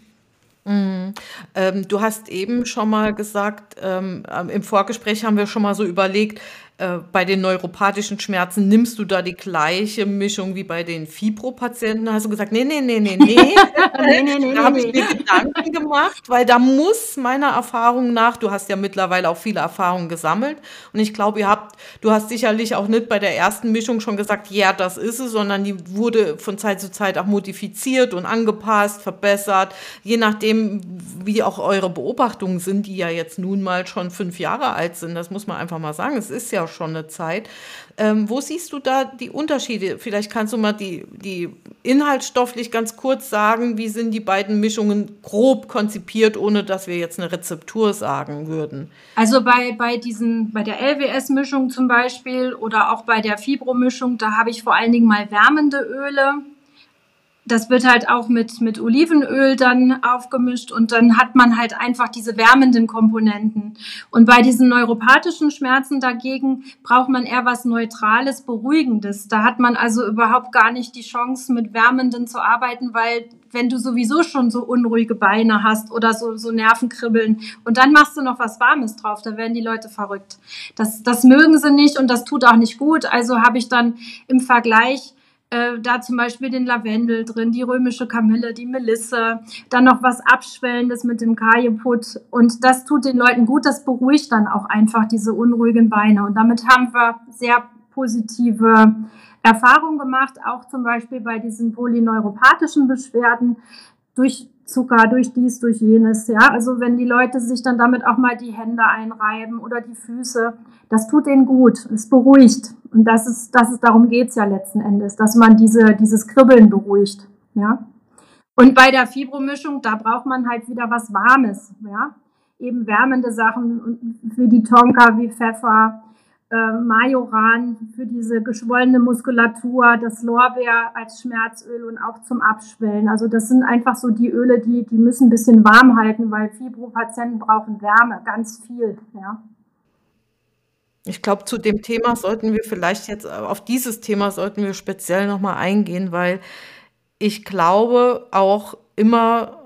Mhm. Ähm, du hast eben schon mal gesagt, ähm, im Vorgespräch haben wir schon mal so überlegt, äh, bei den neuropathischen Schmerzen nimmst du da die gleiche Mischung wie bei den Fibro-Patienten? Hast du gesagt, nee, nee, nee, nee, nee. [laughs] nee, nee, nee da habe ich mir Gedanken gemacht, weil da muss meiner Erfahrung nach, du hast ja mittlerweile auch viele Erfahrungen gesammelt und ich glaube, ihr habt, du hast sicherlich auch nicht bei der ersten Mischung schon gesagt, ja, das ist es, sondern die wurde von Zeit zu Zeit auch modifiziert und angepasst, verbessert, je nachdem, wie auch eure Beobachtungen sind, die ja jetzt nun mal schon fünf Jahre alt sind. Das muss man einfach mal sagen. Es ist ja schon eine Zeit. Ähm, wo siehst du da die Unterschiede? Vielleicht kannst du mal die, die inhaltsstofflich ganz kurz sagen, wie sind die beiden Mischungen grob konzipiert, ohne dass wir jetzt eine Rezeptur sagen würden. Also bei, bei diesen, bei der LWS-Mischung zum Beispiel oder auch bei der Fibro-Mischung, da habe ich vor allen Dingen mal wärmende Öle das wird halt auch mit, mit Olivenöl dann aufgemischt und dann hat man halt einfach diese wärmenden Komponenten. Und bei diesen neuropathischen Schmerzen dagegen braucht man eher was Neutrales, Beruhigendes. Da hat man also überhaupt gar nicht die Chance, mit Wärmenden zu arbeiten, weil wenn du sowieso schon so unruhige Beine hast oder so, so Nervenkribbeln und dann machst du noch was Warmes drauf, da werden die Leute verrückt. Das, das mögen sie nicht und das tut auch nicht gut. Also habe ich dann im Vergleich äh, da zum Beispiel den Lavendel drin, die römische Kamille, die Melisse, dann noch was Abschwellendes mit dem Kajeput. Und das tut den Leuten gut, das beruhigt dann auch einfach diese unruhigen Beine. Und damit haben wir sehr positive Erfahrungen gemacht, auch zum Beispiel bei diesen polyneuropathischen Beschwerden durch Zucker, durch dies, durch jenes. Ja, also wenn die Leute sich dann damit auch mal die Hände einreiben oder die Füße, das tut denen gut, es beruhigt. Und das ist, das ist, darum geht's ja letzten Endes, dass man diese, dieses Kribbeln beruhigt. Ja. Und bei der Fibromischung, da braucht man halt wieder was Warmes, ja. Eben wärmende Sachen wie die Tonka, wie Pfeffer, äh, Majoran für diese geschwollene Muskulatur, das Lorbeer als Schmerzöl und auch zum Abschwellen. Also das sind einfach so die Öle, die, die müssen ein bisschen warm halten, weil Fibropatienten brauchen Wärme, ganz viel, ja. Ich glaube, zu dem Thema sollten wir vielleicht jetzt, auf dieses Thema sollten wir speziell nochmal eingehen, weil ich glaube, auch immer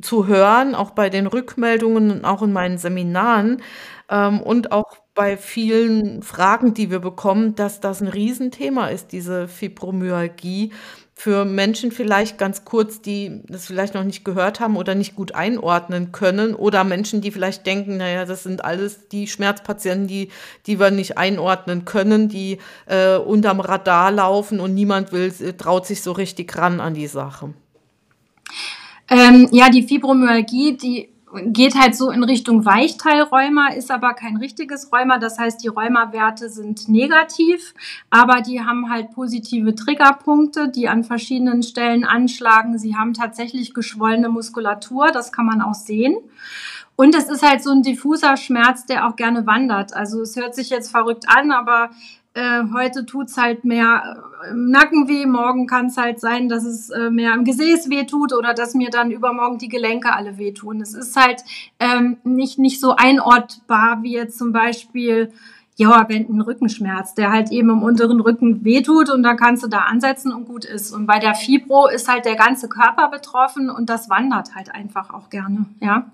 zu hören, auch bei den Rückmeldungen und auch in meinen Seminaren ähm, und auch bei vielen Fragen, die wir bekommen, dass das ein Riesenthema ist, diese Fibromyalgie für Menschen vielleicht ganz kurz, die das vielleicht noch nicht gehört haben oder nicht gut einordnen können oder Menschen, die vielleicht denken, naja, das sind alles die Schmerzpatienten, die, die wir nicht einordnen können, die äh, unterm Radar laufen und niemand will, traut sich so richtig ran an die Sache. Ähm, ja, die Fibromyalgie, die geht halt so in Richtung Weichteilrheuma, ist aber kein richtiges Rheuma. Das heißt, die Rheumawerte sind negativ, aber die haben halt positive Triggerpunkte, die an verschiedenen Stellen anschlagen. Sie haben tatsächlich geschwollene Muskulatur, das kann man auch sehen. Und es ist halt so ein diffuser Schmerz, der auch gerne wandert. Also es hört sich jetzt verrückt an, aber äh, heute tut's halt mehr äh, im Nacken weh, morgen kann es halt sein, dass es äh, mehr im Gesäß weh tut oder dass mir dann übermorgen die Gelenke alle wehtun. Es ist halt ähm, nicht, nicht so einortbar wie jetzt zum Beispiel ja, wenn ein Rückenschmerz, der halt eben im unteren Rücken wehtut und dann kannst du da ansetzen und gut ist. Und bei der Fibro ist halt der ganze Körper betroffen und das wandert halt einfach auch gerne, ja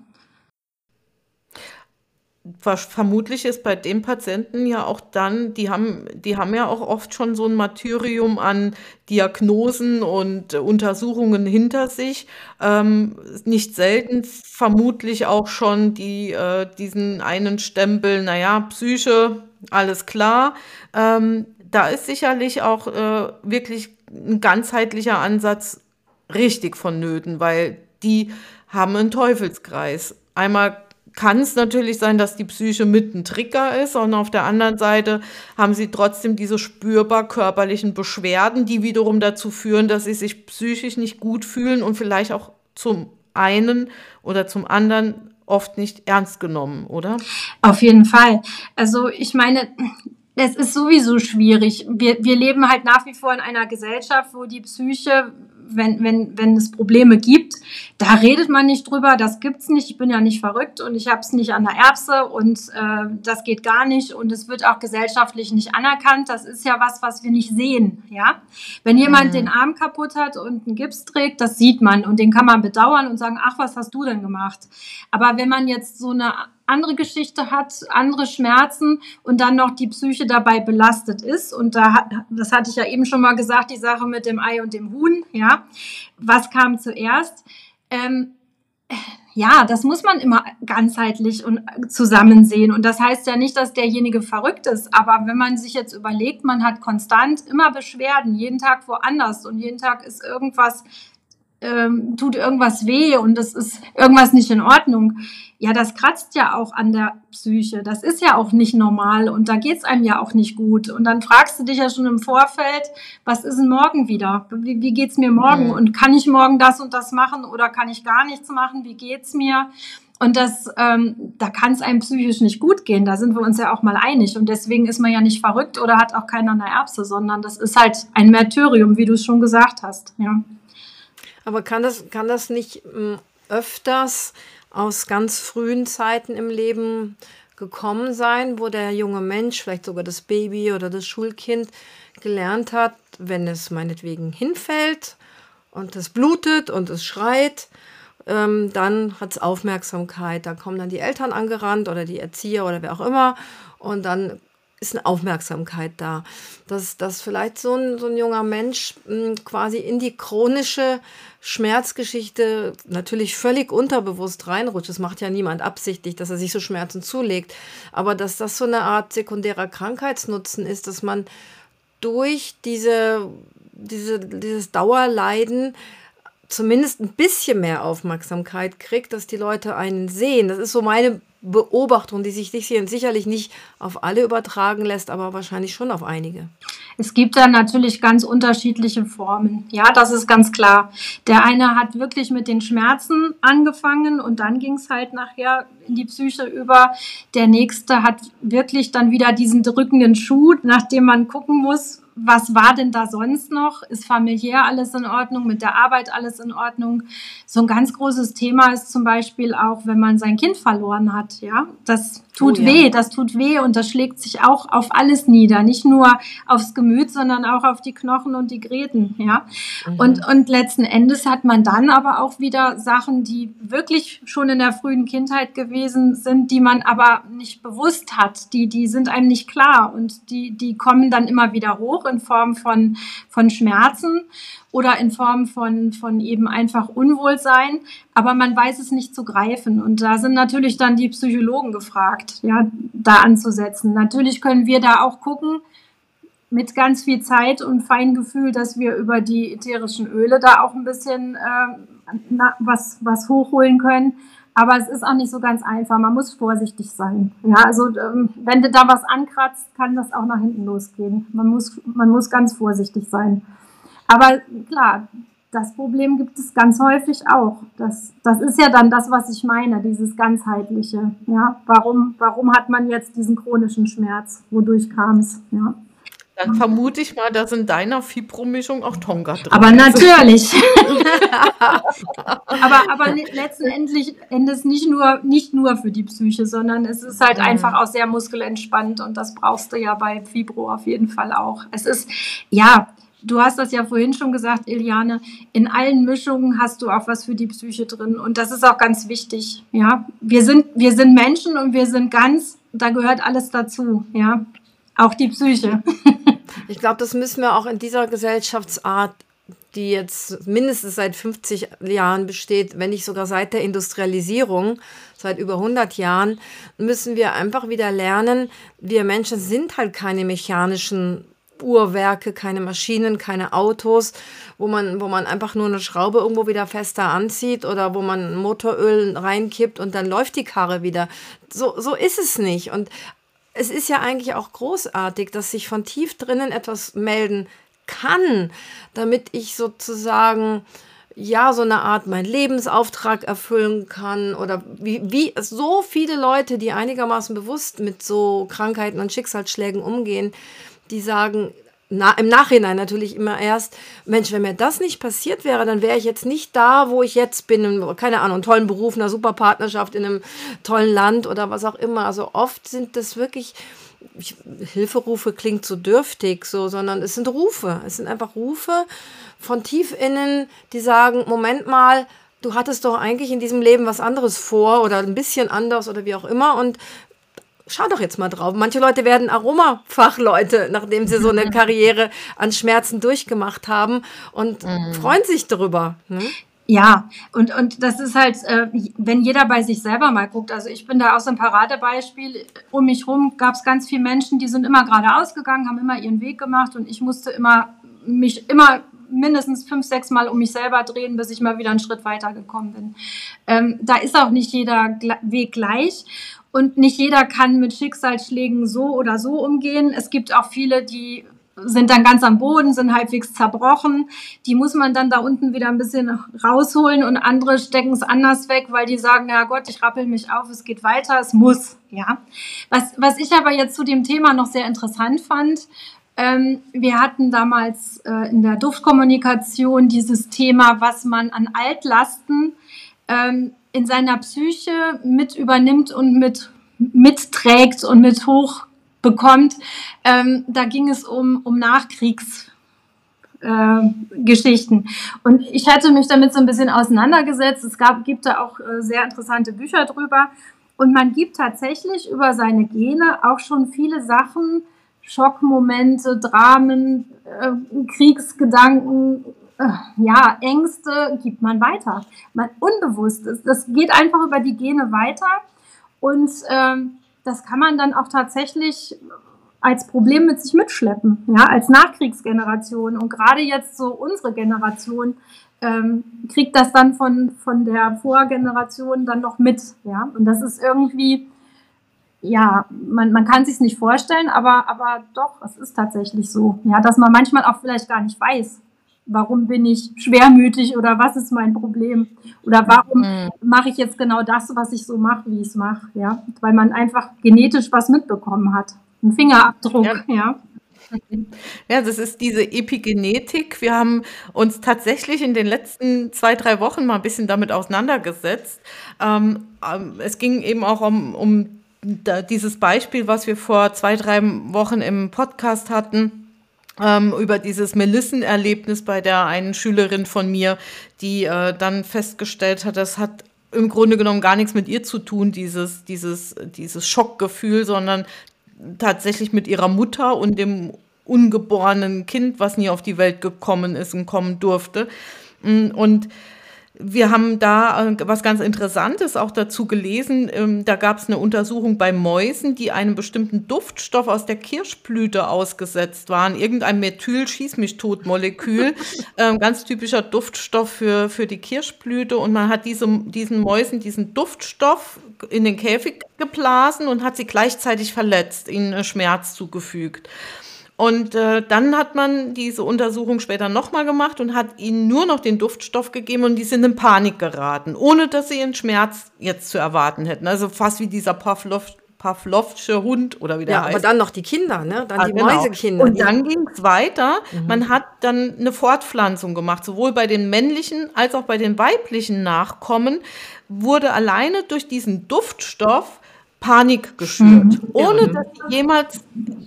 vermutlich ist bei den Patienten ja auch dann, die haben, die haben ja auch oft schon so ein Martyrium an Diagnosen und Untersuchungen hinter sich. Ähm, nicht selten vermutlich auch schon die, äh, diesen einen Stempel, naja, Psyche, alles klar. Ähm, da ist sicherlich auch äh, wirklich ein ganzheitlicher Ansatz richtig vonnöten, weil die haben einen Teufelskreis. Einmal kann es natürlich sein, dass die Psyche mit ein Trigger ist und auf der anderen Seite haben sie trotzdem diese spürbar körperlichen Beschwerden, die wiederum dazu führen, dass sie sich psychisch nicht gut fühlen und vielleicht auch zum einen oder zum anderen oft nicht ernst genommen, oder? Auf jeden Fall. Also ich meine, es ist sowieso schwierig. Wir, wir leben halt nach wie vor in einer Gesellschaft, wo die Psyche wenn, wenn, wenn es Probleme gibt, da redet man nicht drüber, das gibt's nicht, ich bin ja nicht verrückt und ich habe es nicht an der Erbse und äh, das geht gar nicht und es wird auch gesellschaftlich nicht anerkannt. Das ist ja was, was wir nicht sehen, ja. Wenn jemand mhm. den Arm kaputt hat und einen Gips trägt, das sieht man und den kann man bedauern und sagen, ach, was hast du denn gemacht? Aber wenn man jetzt so eine andere Geschichte hat, andere Schmerzen und dann noch die Psyche dabei belastet ist. Und da hat, das hatte ich ja eben schon mal gesagt, die Sache mit dem Ei und dem Huhn, ja. Was kam zuerst? Ähm, ja, das muss man immer ganzheitlich und zusammen sehen. Und das heißt ja nicht, dass derjenige verrückt ist. Aber wenn man sich jetzt überlegt, man hat konstant immer Beschwerden, jeden Tag woanders und jeden Tag ist irgendwas ähm, tut irgendwas weh und es ist irgendwas nicht in Ordnung. Ja, das kratzt ja auch an der Psyche. Das ist ja auch nicht normal und da geht's einem ja auch nicht gut. Und dann fragst du dich ja schon im Vorfeld, was ist denn morgen wieder? Wie, wie geht's mir morgen? Mhm. Und kann ich morgen das und das machen oder kann ich gar nichts machen? Wie geht's mir? Und das, ähm, da kann es einem psychisch nicht gut gehen. Da sind wir uns ja auch mal einig. Und deswegen ist man ja nicht verrückt oder hat auch keiner eine Erbse, sondern das ist halt ein Märtyrium, wie du es schon gesagt hast. Ja. Aber kann das, kann das nicht hm, öfters aus ganz frühen Zeiten im Leben gekommen sein, wo der junge Mensch, vielleicht sogar das Baby oder das Schulkind, gelernt hat, wenn es meinetwegen hinfällt und es blutet und es schreit, ähm, dann hat es Aufmerksamkeit. Da kommen dann die Eltern angerannt oder die Erzieher oder wer auch immer und dann ist eine Aufmerksamkeit da. Dass, dass vielleicht so ein, so ein junger Mensch hm, quasi in die chronische Schmerzgeschichte natürlich völlig unterbewusst reinrutscht. Das macht ja niemand absichtlich, dass er sich so Schmerzen zulegt. Aber dass das so eine Art sekundärer Krankheitsnutzen ist, dass man durch diese, diese, dieses Dauerleiden zumindest ein bisschen mehr Aufmerksamkeit kriegt, dass die Leute einen sehen. Das ist so meine Beobachtung, die sich sicherlich nicht auf alle übertragen lässt, aber wahrscheinlich schon auf einige. Es gibt da natürlich ganz unterschiedliche Formen. Ja, das ist ganz klar. Der eine hat wirklich mit den Schmerzen angefangen und dann ging es halt nachher in die Psyche über. Der nächste hat wirklich dann wieder diesen drückenden Schuh, nachdem man gucken muss, was war denn da sonst noch? Ist familiär alles in Ordnung? Mit der Arbeit alles in Ordnung? So ein ganz großes Thema ist zum Beispiel auch, wenn man sein Kind verloren hat. Ja, das tut oh, weh, ja. das tut weh und das schlägt sich auch auf alles nieder. Nicht nur aufs Gemüt, sondern auch auf die Knochen und die Gräten. Ja, mhm. und, und letzten Endes hat man dann aber auch wieder Sachen, die wirklich schon in der frühen Kindheit gewesen sind, die man aber nicht bewusst hat. Die, die sind einem nicht klar und die, die kommen dann immer wieder hoch in Form von, von Schmerzen. Oder in Form von, von eben einfach Unwohlsein, aber man weiß es nicht zu greifen. Und da sind natürlich dann die Psychologen gefragt, ja, da anzusetzen. Natürlich können wir da auch gucken, mit ganz viel Zeit und Feingefühl, dass wir über die ätherischen Öle da auch ein bisschen äh, na, was, was hochholen können. Aber es ist auch nicht so ganz einfach. Man muss vorsichtig sein. Ja, also ähm, wenn du da was ankratzt, kann das auch nach hinten losgehen. Man muss, man muss ganz vorsichtig sein. Aber klar, das Problem gibt es ganz häufig auch. Das, das ist ja dann das, was ich meine, dieses ganzheitliche. Ja, warum, warum hat man jetzt diesen chronischen Schmerz? Wodurch kam es? Ja. Dann vermute ich mal, dass in deiner Fibromischung auch Tonga drin Aber natürlich. [laughs] aber, aber letztendlich Endes nicht nur, nicht nur für die Psyche, sondern es ist halt mhm. einfach auch sehr muskelentspannt und das brauchst du ja bei Fibro auf jeden Fall auch. Es ist, ja, Du hast das ja vorhin schon gesagt, Eliane. In allen Mischungen hast du auch was für die Psyche drin. Und das ist auch ganz wichtig. Ja, wir sind, wir sind Menschen und wir sind ganz, da gehört alles dazu. Ja, auch die Psyche. [laughs] ich glaube, das müssen wir auch in dieser Gesellschaftsart, die jetzt mindestens seit 50 Jahren besteht, wenn nicht sogar seit der Industrialisierung, seit über 100 Jahren, müssen wir einfach wieder lernen, wir Menschen sind halt keine mechanischen Uhrwerke, keine Maschinen, keine Autos, wo man, wo man einfach nur eine Schraube irgendwo wieder fester anzieht oder wo man Motoröl reinkippt und dann läuft die Karre wieder. So, so ist es nicht. Und es ist ja eigentlich auch großartig, dass sich von tief drinnen etwas melden kann, damit ich sozusagen ja so eine Art meinen Lebensauftrag erfüllen kann oder wie, wie so viele Leute, die einigermaßen bewusst mit so Krankheiten und Schicksalsschlägen umgehen, die sagen, na, im Nachhinein natürlich immer erst, Mensch, wenn mir das nicht passiert wäre, dann wäre ich jetzt nicht da, wo ich jetzt bin, in, keine Ahnung, tollen Beruf, einer super Partnerschaft in einem tollen Land oder was auch immer. Also oft sind das wirklich, ich, Hilferufe klingt so dürftig, so, sondern es sind Rufe. Es sind einfach Rufe von tief innen, die sagen, Moment mal, du hattest doch eigentlich in diesem Leben was anderes vor oder ein bisschen anders oder wie auch immer und schau doch jetzt mal drauf. Manche Leute werden Aromafachleute, nachdem sie so eine Karriere an Schmerzen durchgemacht haben und mhm. freuen sich darüber. Ne? Ja, und, und das ist halt, äh, wenn jeder bei sich selber mal guckt. Also ich bin da auch so ein Paradebeispiel. Um mich rum gab es ganz viele Menschen, die sind immer geradeaus gegangen, haben immer ihren Weg gemacht und ich musste immer mich immer mindestens fünf, sechs Mal um mich selber drehen, bis ich mal wieder einen Schritt weiter gekommen bin. Ähm, da ist auch nicht jeder Weg gleich. Und nicht jeder kann mit Schicksalsschlägen so oder so umgehen. Es gibt auch viele, die sind dann ganz am Boden, sind halbwegs zerbrochen. Die muss man dann da unten wieder ein bisschen rausholen und andere stecken es anders weg, weil die sagen, ja Gott, ich rappel mich auf, es geht weiter, es muss, ja. Was, was ich aber jetzt zu dem Thema noch sehr interessant fand, ähm, wir hatten damals äh, in der Duftkommunikation dieses Thema, was man an Altlasten ähm, in seiner Psyche mit übernimmt und mit mitträgt und mit hoch bekommt. Ähm, da ging es um, um Nachkriegsgeschichten. Äh, und ich hatte mich damit so ein bisschen auseinandergesetzt. Es gab, gibt da auch äh, sehr interessante Bücher drüber. Und man gibt tatsächlich über seine Gene auch schon viele Sachen, Schockmomente, Dramen, äh, Kriegsgedanken, ja, Ängste gibt man weiter. Man unbewusst ist. Das geht einfach über die Gene weiter und ähm, das kann man dann auch tatsächlich als Problem mit sich mitschleppen, ja, als Nachkriegsgeneration. Und gerade jetzt so unsere Generation ähm, kriegt das dann von, von der Vorgeneration dann noch mit, ja. Und das ist irgendwie, ja, man, man kann sich nicht vorstellen, aber, aber doch, es ist tatsächlich so, ja, dass man manchmal auch vielleicht gar nicht weiß, warum bin ich schwermütig oder was ist mein Problem oder warum mhm. mache ich jetzt genau das, was ich so mache, wie ich es mache, ja, weil man einfach genetisch was mitbekommen hat, ein Fingerabdruck, ja. ja. Ja, das ist diese Epigenetik. Wir haben uns tatsächlich in den letzten zwei, drei Wochen mal ein bisschen damit auseinandergesetzt. Ähm, ähm es ging eben auch um, um dieses Beispiel, was wir vor zwei, drei Wochen im Podcast hatten ähm, über dieses Melissenerlebnis bei der einen Schülerin von mir, die äh, dann festgestellt hat, das hat im Grunde genommen gar nichts mit ihr zu tun, dieses, dieses, dieses Schockgefühl, sondern tatsächlich mit ihrer Mutter und dem ungeborenen Kind, was nie auf die Welt gekommen ist und kommen durfte. Mm, und wir haben da äh, was ganz Interessantes auch dazu gelesen. Ähm, da gab es eine Untersuchung bei Mäusen, die einem bestimmten Duftstoff aus der Kirschblüte ausgesetzt waren. Irgendein Methyl-Schieß-mich-tot-Molekül. [laughs] ähm, ganz typischer Duftstoff für, für die Kirschblüte. Und man hat diese, diesen Mäusen diesen Duftstoff in den Käfig geblasen und hat sie gleichzeitig verletzt, ihnen Schmerz zugefügt. Und äh, dann hat man diese Untersuchung später nochmal gemacht und hat ihnen nur noch den Duftstoff gegeben und die sind in Panik geraten, ohne dass sie ihren Schmerz jetzt zu erwarten hätten. Also fast wie dieser Pavlov, Pavlovsche Hund oder wie der ja, heißt. aber dann noch die Kinder, ne? Dann Ah, die genau. Mäusekinder. Und dann ging es weiter. Man hat dann eine Fortpflanzung gemacht, sowohl bei den männlichen als auch bei den weiblichen Nachkommen wurde alleine durch diesen Duftstoff Panik geschürt, ohne dass sie jemals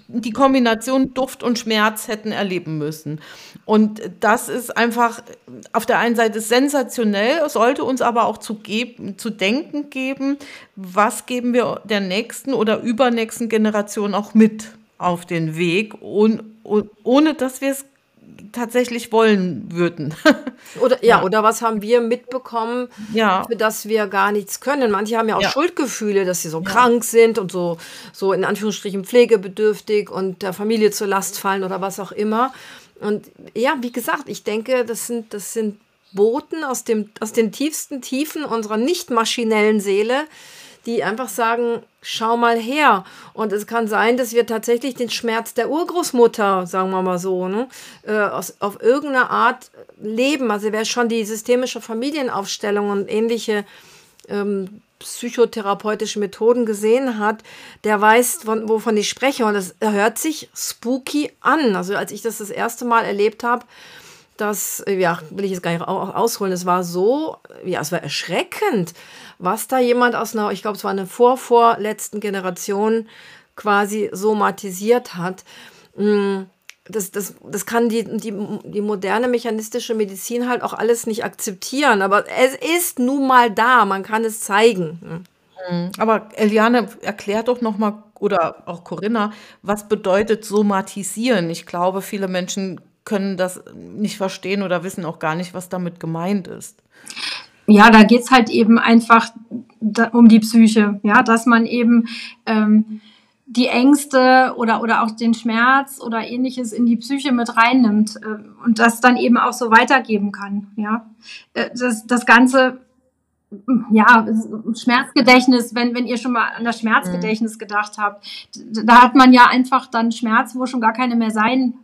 die Kombination Duft und Schmerz hätten erleben müssen. Und das ist einfach auf der einen Seite sensationell, sollte uns aber auch zu, geben, zu denken geben, was geben wir der nächsten oder übernächsten Generation auch mit auf den Weg, ohne, ohne dass wir es tatsächlich wollen würden. [laughs] Oder, ja, oder was haben wir mitbekommen, Ja. für das wir gar nichts können? Manche haben ja auch Ja. Schuldgefühle, dass sie so krank sind und so, so in Anführungsstrichen pflegebedürftig und der Familie zur Last fallen oder was auch immer. Und ja, wie gesagt, ich denke, das sind, das sind Boten aus, dem, aus den tiefsten Tiefen unserer nicht maschinellen Seele, die einfach sagen, schau mal her. Und es kann sein, dass wir tatsächlich den Schmerz der Urgroßmutter, sagen wir mal so, ne, äh, aus, auf irgendeine Art leben. Also wer schon die systemische Familienaufstellung und ähnliche ähm, psychotherapeutische Methoden gesehen hat, der weiß, von, wovon ich spreche. Und es hört sich spooky an. Also als ich das das erste Mal erlebt habe, das, ja, will ich jetzt gar nicht au- ausholen, es war so, ja, es war erschreckend, was da jemand aus einer, ich glaube, es war eine vorvorletzten Generation quasi somatisiert hat. Mm, Das, das, das kann die, die, die moderne mechanistische Medizin halt auch alles nicht akzeptieren, aber es ist nun mal da, man kann es zeigen. Aber Eliane, erklär doch noch mal oder auch Corinna, was bedeutet somatisieren? Ich glaube, viele Menschen können das nicht verstehen oder wissen auch gar nicht, was damit gemeint ist. Ja, da geht's halt eben einfach um die Psyche, ja, dass man eben ähm, die Ängste oder, oder auch den Schmerz oder ähnliches in die Psyche mit reinnimmt äh, und das dann eben auch so weitergeben kann, ja. Äh, das, das Ganze, ja, Schmerzgedächtnis, wenn, wenn ihr schon mal an das Schmerzgedächtnis gedacht habt, da hat man ja einfach dann Schmerz, wo schon gar keine mehr sein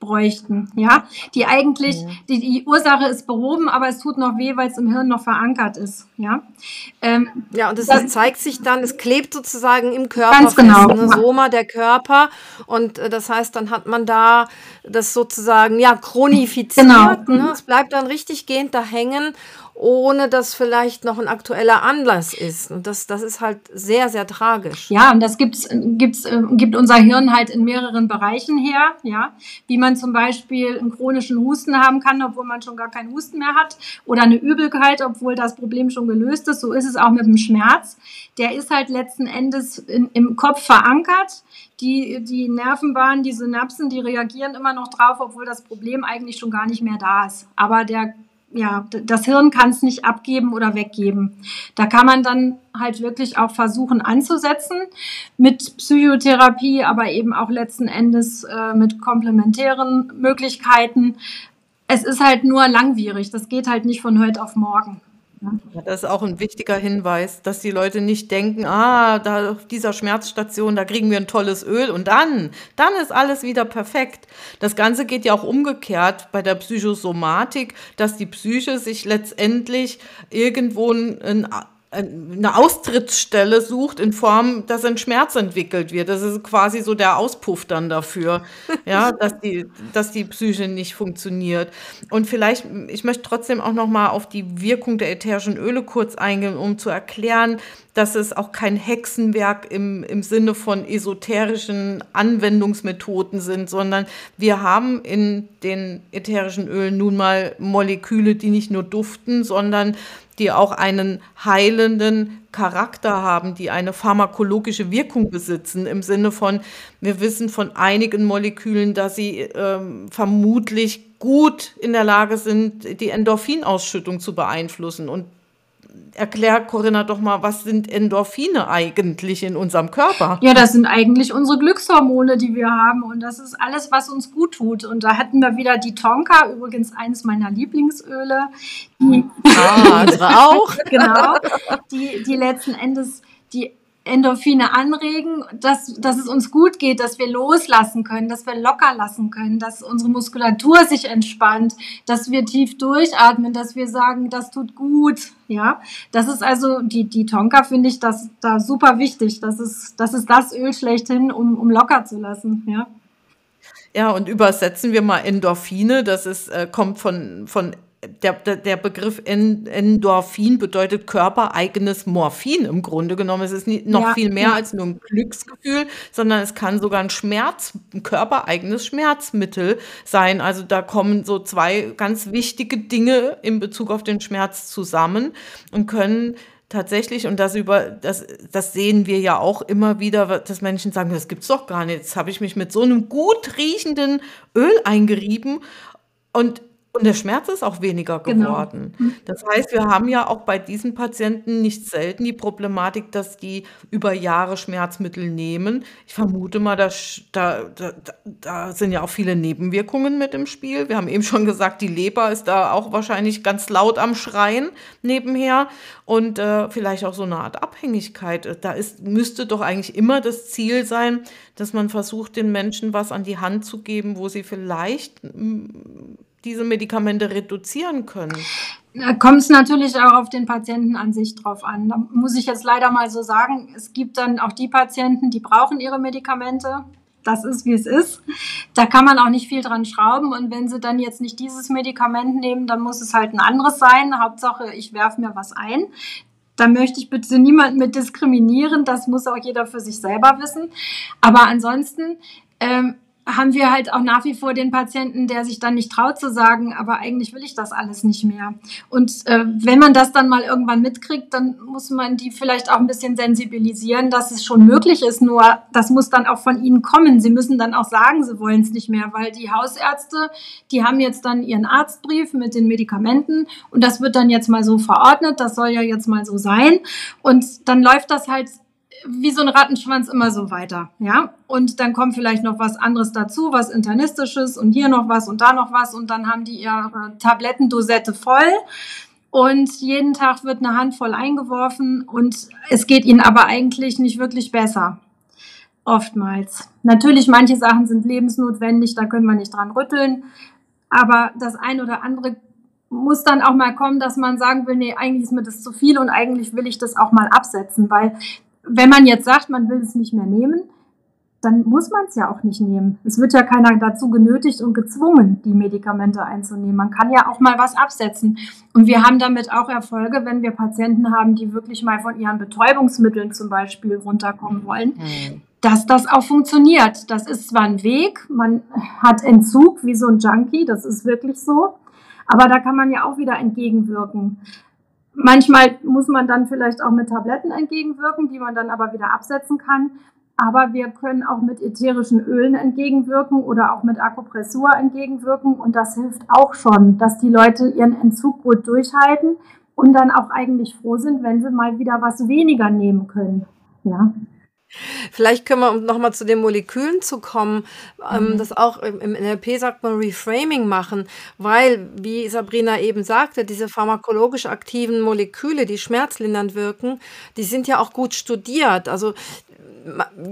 bräuchten, ja, die eigentlich, die, die Ursache ist behoben, aber es tut noch weh, weil es im Hirn noch verankert ist, ja. Ähm, Ja, und es, zeigt sich dann, es klebt sozusagen im Körper Ganz genau. fest, ne? Soma der Körper. Und äh, das heißt, dann hat man da das sozusagen, ja, chronifiziert. Genau. Ne? Es bleibt dann richtig gehend da hängen, ohne dass vielleicht noch ein aktueller Anlass ist. Und das, das ist halt sehr, sehr tragisch. Ja, und das gibt's, gibt's, äh, gibt unser Hirn halt in mehreren Bereichen her, ja. Wie man zum Beispiel einen chronischen Husten haben kann, obwohl man schon gar keinen Husten mehr hat. Oder eine Übelkeit, obwohl das Problem schon gelöst ist. So ist es auch mit dem Schmerz. Der ist halt letzten Endes in, im Kopf verankert. Die, die Nervenbahnen, die Synapsen, die reagieren immer noch drauf, obwohl das Problem eigentlich schon gar nicht mehr da ist. Aber der ja, das Hirn kann es nicht abgeben oder weggeben. Da kann man dann halt wirklich auch versuchen anzusetzen mit Psychotherapie, aber eben auch letzten Endes äh, mit komplementären Möglichkeiten. Es ist halt nur langwierig. Das geht halt nicht von heute auf morgen. Ja, Das ist auch ein wichtiger Hinweis, dass die Leute nicht denken, ah, da auf dieser Schmerzstation, da kriegen wir ein tolles Öl und dann, dann ist alles wieder perfekt. Das Ganze geht ja auch umgekehrt bei der Psychosomatik, dass die Psyche sich letztendlich irgendwo ein, ein eine Austrittsstelle sucht in Form, dass ein Schmerz entwickelt wird. Das ist quasi so der Auspuff dann dafür, [laughs] ja, dass die, dass die Psyche nicht funktioniert. Und vielleicht, ich möchte trotzdem auch noch mal auf die Wirkung der ätherischen Öle kurz eingehen, um zu erklären, dass es auch kein Hexenwerk im, im Sinne von esoterischen Anwendungsmethoden sind, sondern wir haben in den ätherischen Ölen nun mal Moleküle, die nicht nur duften, sondern die auch einen heilenden Charakter haben, die eine pharmakologische Wirkung besitzen, im Sinne von, wir wissen von einigen Molekülen, dass sie ähm, vermutlich gut in der Lage sind, die Endorphinausschüttung zu beeinflussen. Und erklär Corinna doch mal, was sind Endorphine eigentlich in unserem Körper? Ja, das sind eigentlich unsere Glückshormone, die wir haben und das ist alles, was uns gut tut. Und da hatten wir wieder die Tonka, übrigens eines meiner Lieblingsöle. Die, ah, unsere auch. [laughs] genau, die, die letzten Endes die Endorphine anregen, dass, dass es uns gut geht, dass wir loslassen können, dass wir locker lassen können, dass unsere Muskulatur sich entspannt, dass wir tief durchatmen, dass wir sagen, das tut gut. Ja, das ist also die, die Tonka finde ich das da super wichtig. Das ist, das ist das Öl schlechthin, um, um locker zu lassen. Ja. Ja, und übersetzen wir mal Endorphine. Das ist, äh, kommt von, von der, der Begriff Endorphin bedeutet körpereigenes Morphin im Grunde genommen. Es ist nie, noch ja, viel mehr als nur ein Glücksgefühl, sondern es kann sogar ein Schmerz, ein körpereigenes Schmerzmittel sein. Also da kommen so zwei ganz wichtige Dinge in Bezug auf den Schmerz zusammen und können tatsächlich, und das über, das, das sehen wir ja auch immer wieder, dass Menschen sagen, das gibt's doch gar nicht. Jetzt habe ich mich mit so einem gut riechenden Öl eingerieben und und der Schmerz ist auch weniger genau. geworden. Genau. Das heißt, wir haben ja auch bei diesen Patienten nicht selten die Problematik, dass die über Jahre Schmerzmittel nehmen. Ich vermute mal, dass, da, da, da sind ja auch viele Nebenwirkungen mit im Spiel. Wir haben eben schon gesagt, die Leber ist da auch wahrscheinlich ganz laut am Schreien nebenher und äh, vielleicht auch so eine Art Abhängigkeit. Da ist, müsste doch eigentlich immer das Ziel sein, dass man versucht, den Menschen was an die Hand zu geben, wo sie vielleicht diese Medikamente reduzieren können? Da kommt es natürlich auch auf den Patienten an sich drauf an. Da muss ich jetzt leider mal so sagen, es gibt dann auch die Patienten, die brauchen ihre Medikamente. Das ist, wie es ist. Da kann man auch nicht viel dran schrauben. Und wenn sie dann jetzt nicht dieses Medikament nehmen, dann muss es halt ein anderes sein. Hauptsache, ich werfe mir was ein. Da möchte ich bitte niemanden mit diskriminieren. Das muss auch jeder für sich selber wissen. Aber ansonsten, ähm, haben wir halt auch nach wie vor den Patienten, der sich dann nicht traut zu sagen, aber eigentlich will ich das alles nicht mehr. Und äh, wenn man das dann mal irgendwann mitkriegt, dann muss man die vielleicht auch ein bisschen sensibilisieren, dass es schon möglich ist. Nur das muss dann auch von ihnen kommen. Sie müssen dann auch sagen, sie wollen es nicht mehr, weil die Hausärzte, die haben jetzt dann ihren Arztbrief mit den Medikamenten und das wird dann jetzt mal so verordnet. Das soll ja jetzt mal so sein. Und dann läuft das halt wie so ein Rattenschwanz immer so weiter, ja. Und dann kommt vielleicht noch was anderes dazu, was internistisches und hier noch was und da noch was und dann haben die ihre Tablettendosette voll und jeden Tag wird eine Handvoll eingeworfen und es geht ihnen aber eigentlich nicht wirklich besser. Oftmals. Natürlich, manche Sachen sind lebensnotwendig, da können wir nicht dran rütteln, aber das ein oder andere muss dann auch mal kommen, dass man sagen will, nee, eigentlich ist mir das zu viel und eigentlich will ich das auch mal absetzen, weil wenn man jetzt sagt, man will es nicht mehr nehmen, dann muss man es ja auch nicht nehmen. Es wird ja keiner dazu genötigt und gezwungen, die Medikamente einzunehmen. Man kann ja auch mal was absetzen. Und wir haben damit auch Erfolge, wenn wir Patienten haben, die wirklich mal von ihren Betäubungsmitteln zum Beispiel runterkommen wollen. Mhm. Dass das auch funktioniert. Das ist zwar ein Weg, man hat Entzug wie so ein Junkie, das ist wirklich so. Aber da kann man ja auch wieder entgegenwirken. Manchmal muss man dann vielleicht auch mit Tabletten entgegenwirken, die man dann aber wieder absetzen kann. Aber wir können auch mit ätherischen Ölen entgegenwirken oder auch mit Akupressur entgegenwirken. Und das hilft auch schon, dass die Leute ihren Entzug gut durchhalten und dann auch eigentlich froh sind, wenn sie mal wieder was weniger nehmen können. Ja. Vielleicht können wir, um nochmal zu den Molekülen zu kommen, ähm, mhm. das auch im, im, NLP sagt man Reframing machen, weil, wie Sabrina eben sagte, diese pharmakologisch aktiven Moleküle, die schmerzlindernd wirken, die sind ja auch gut studiert. Also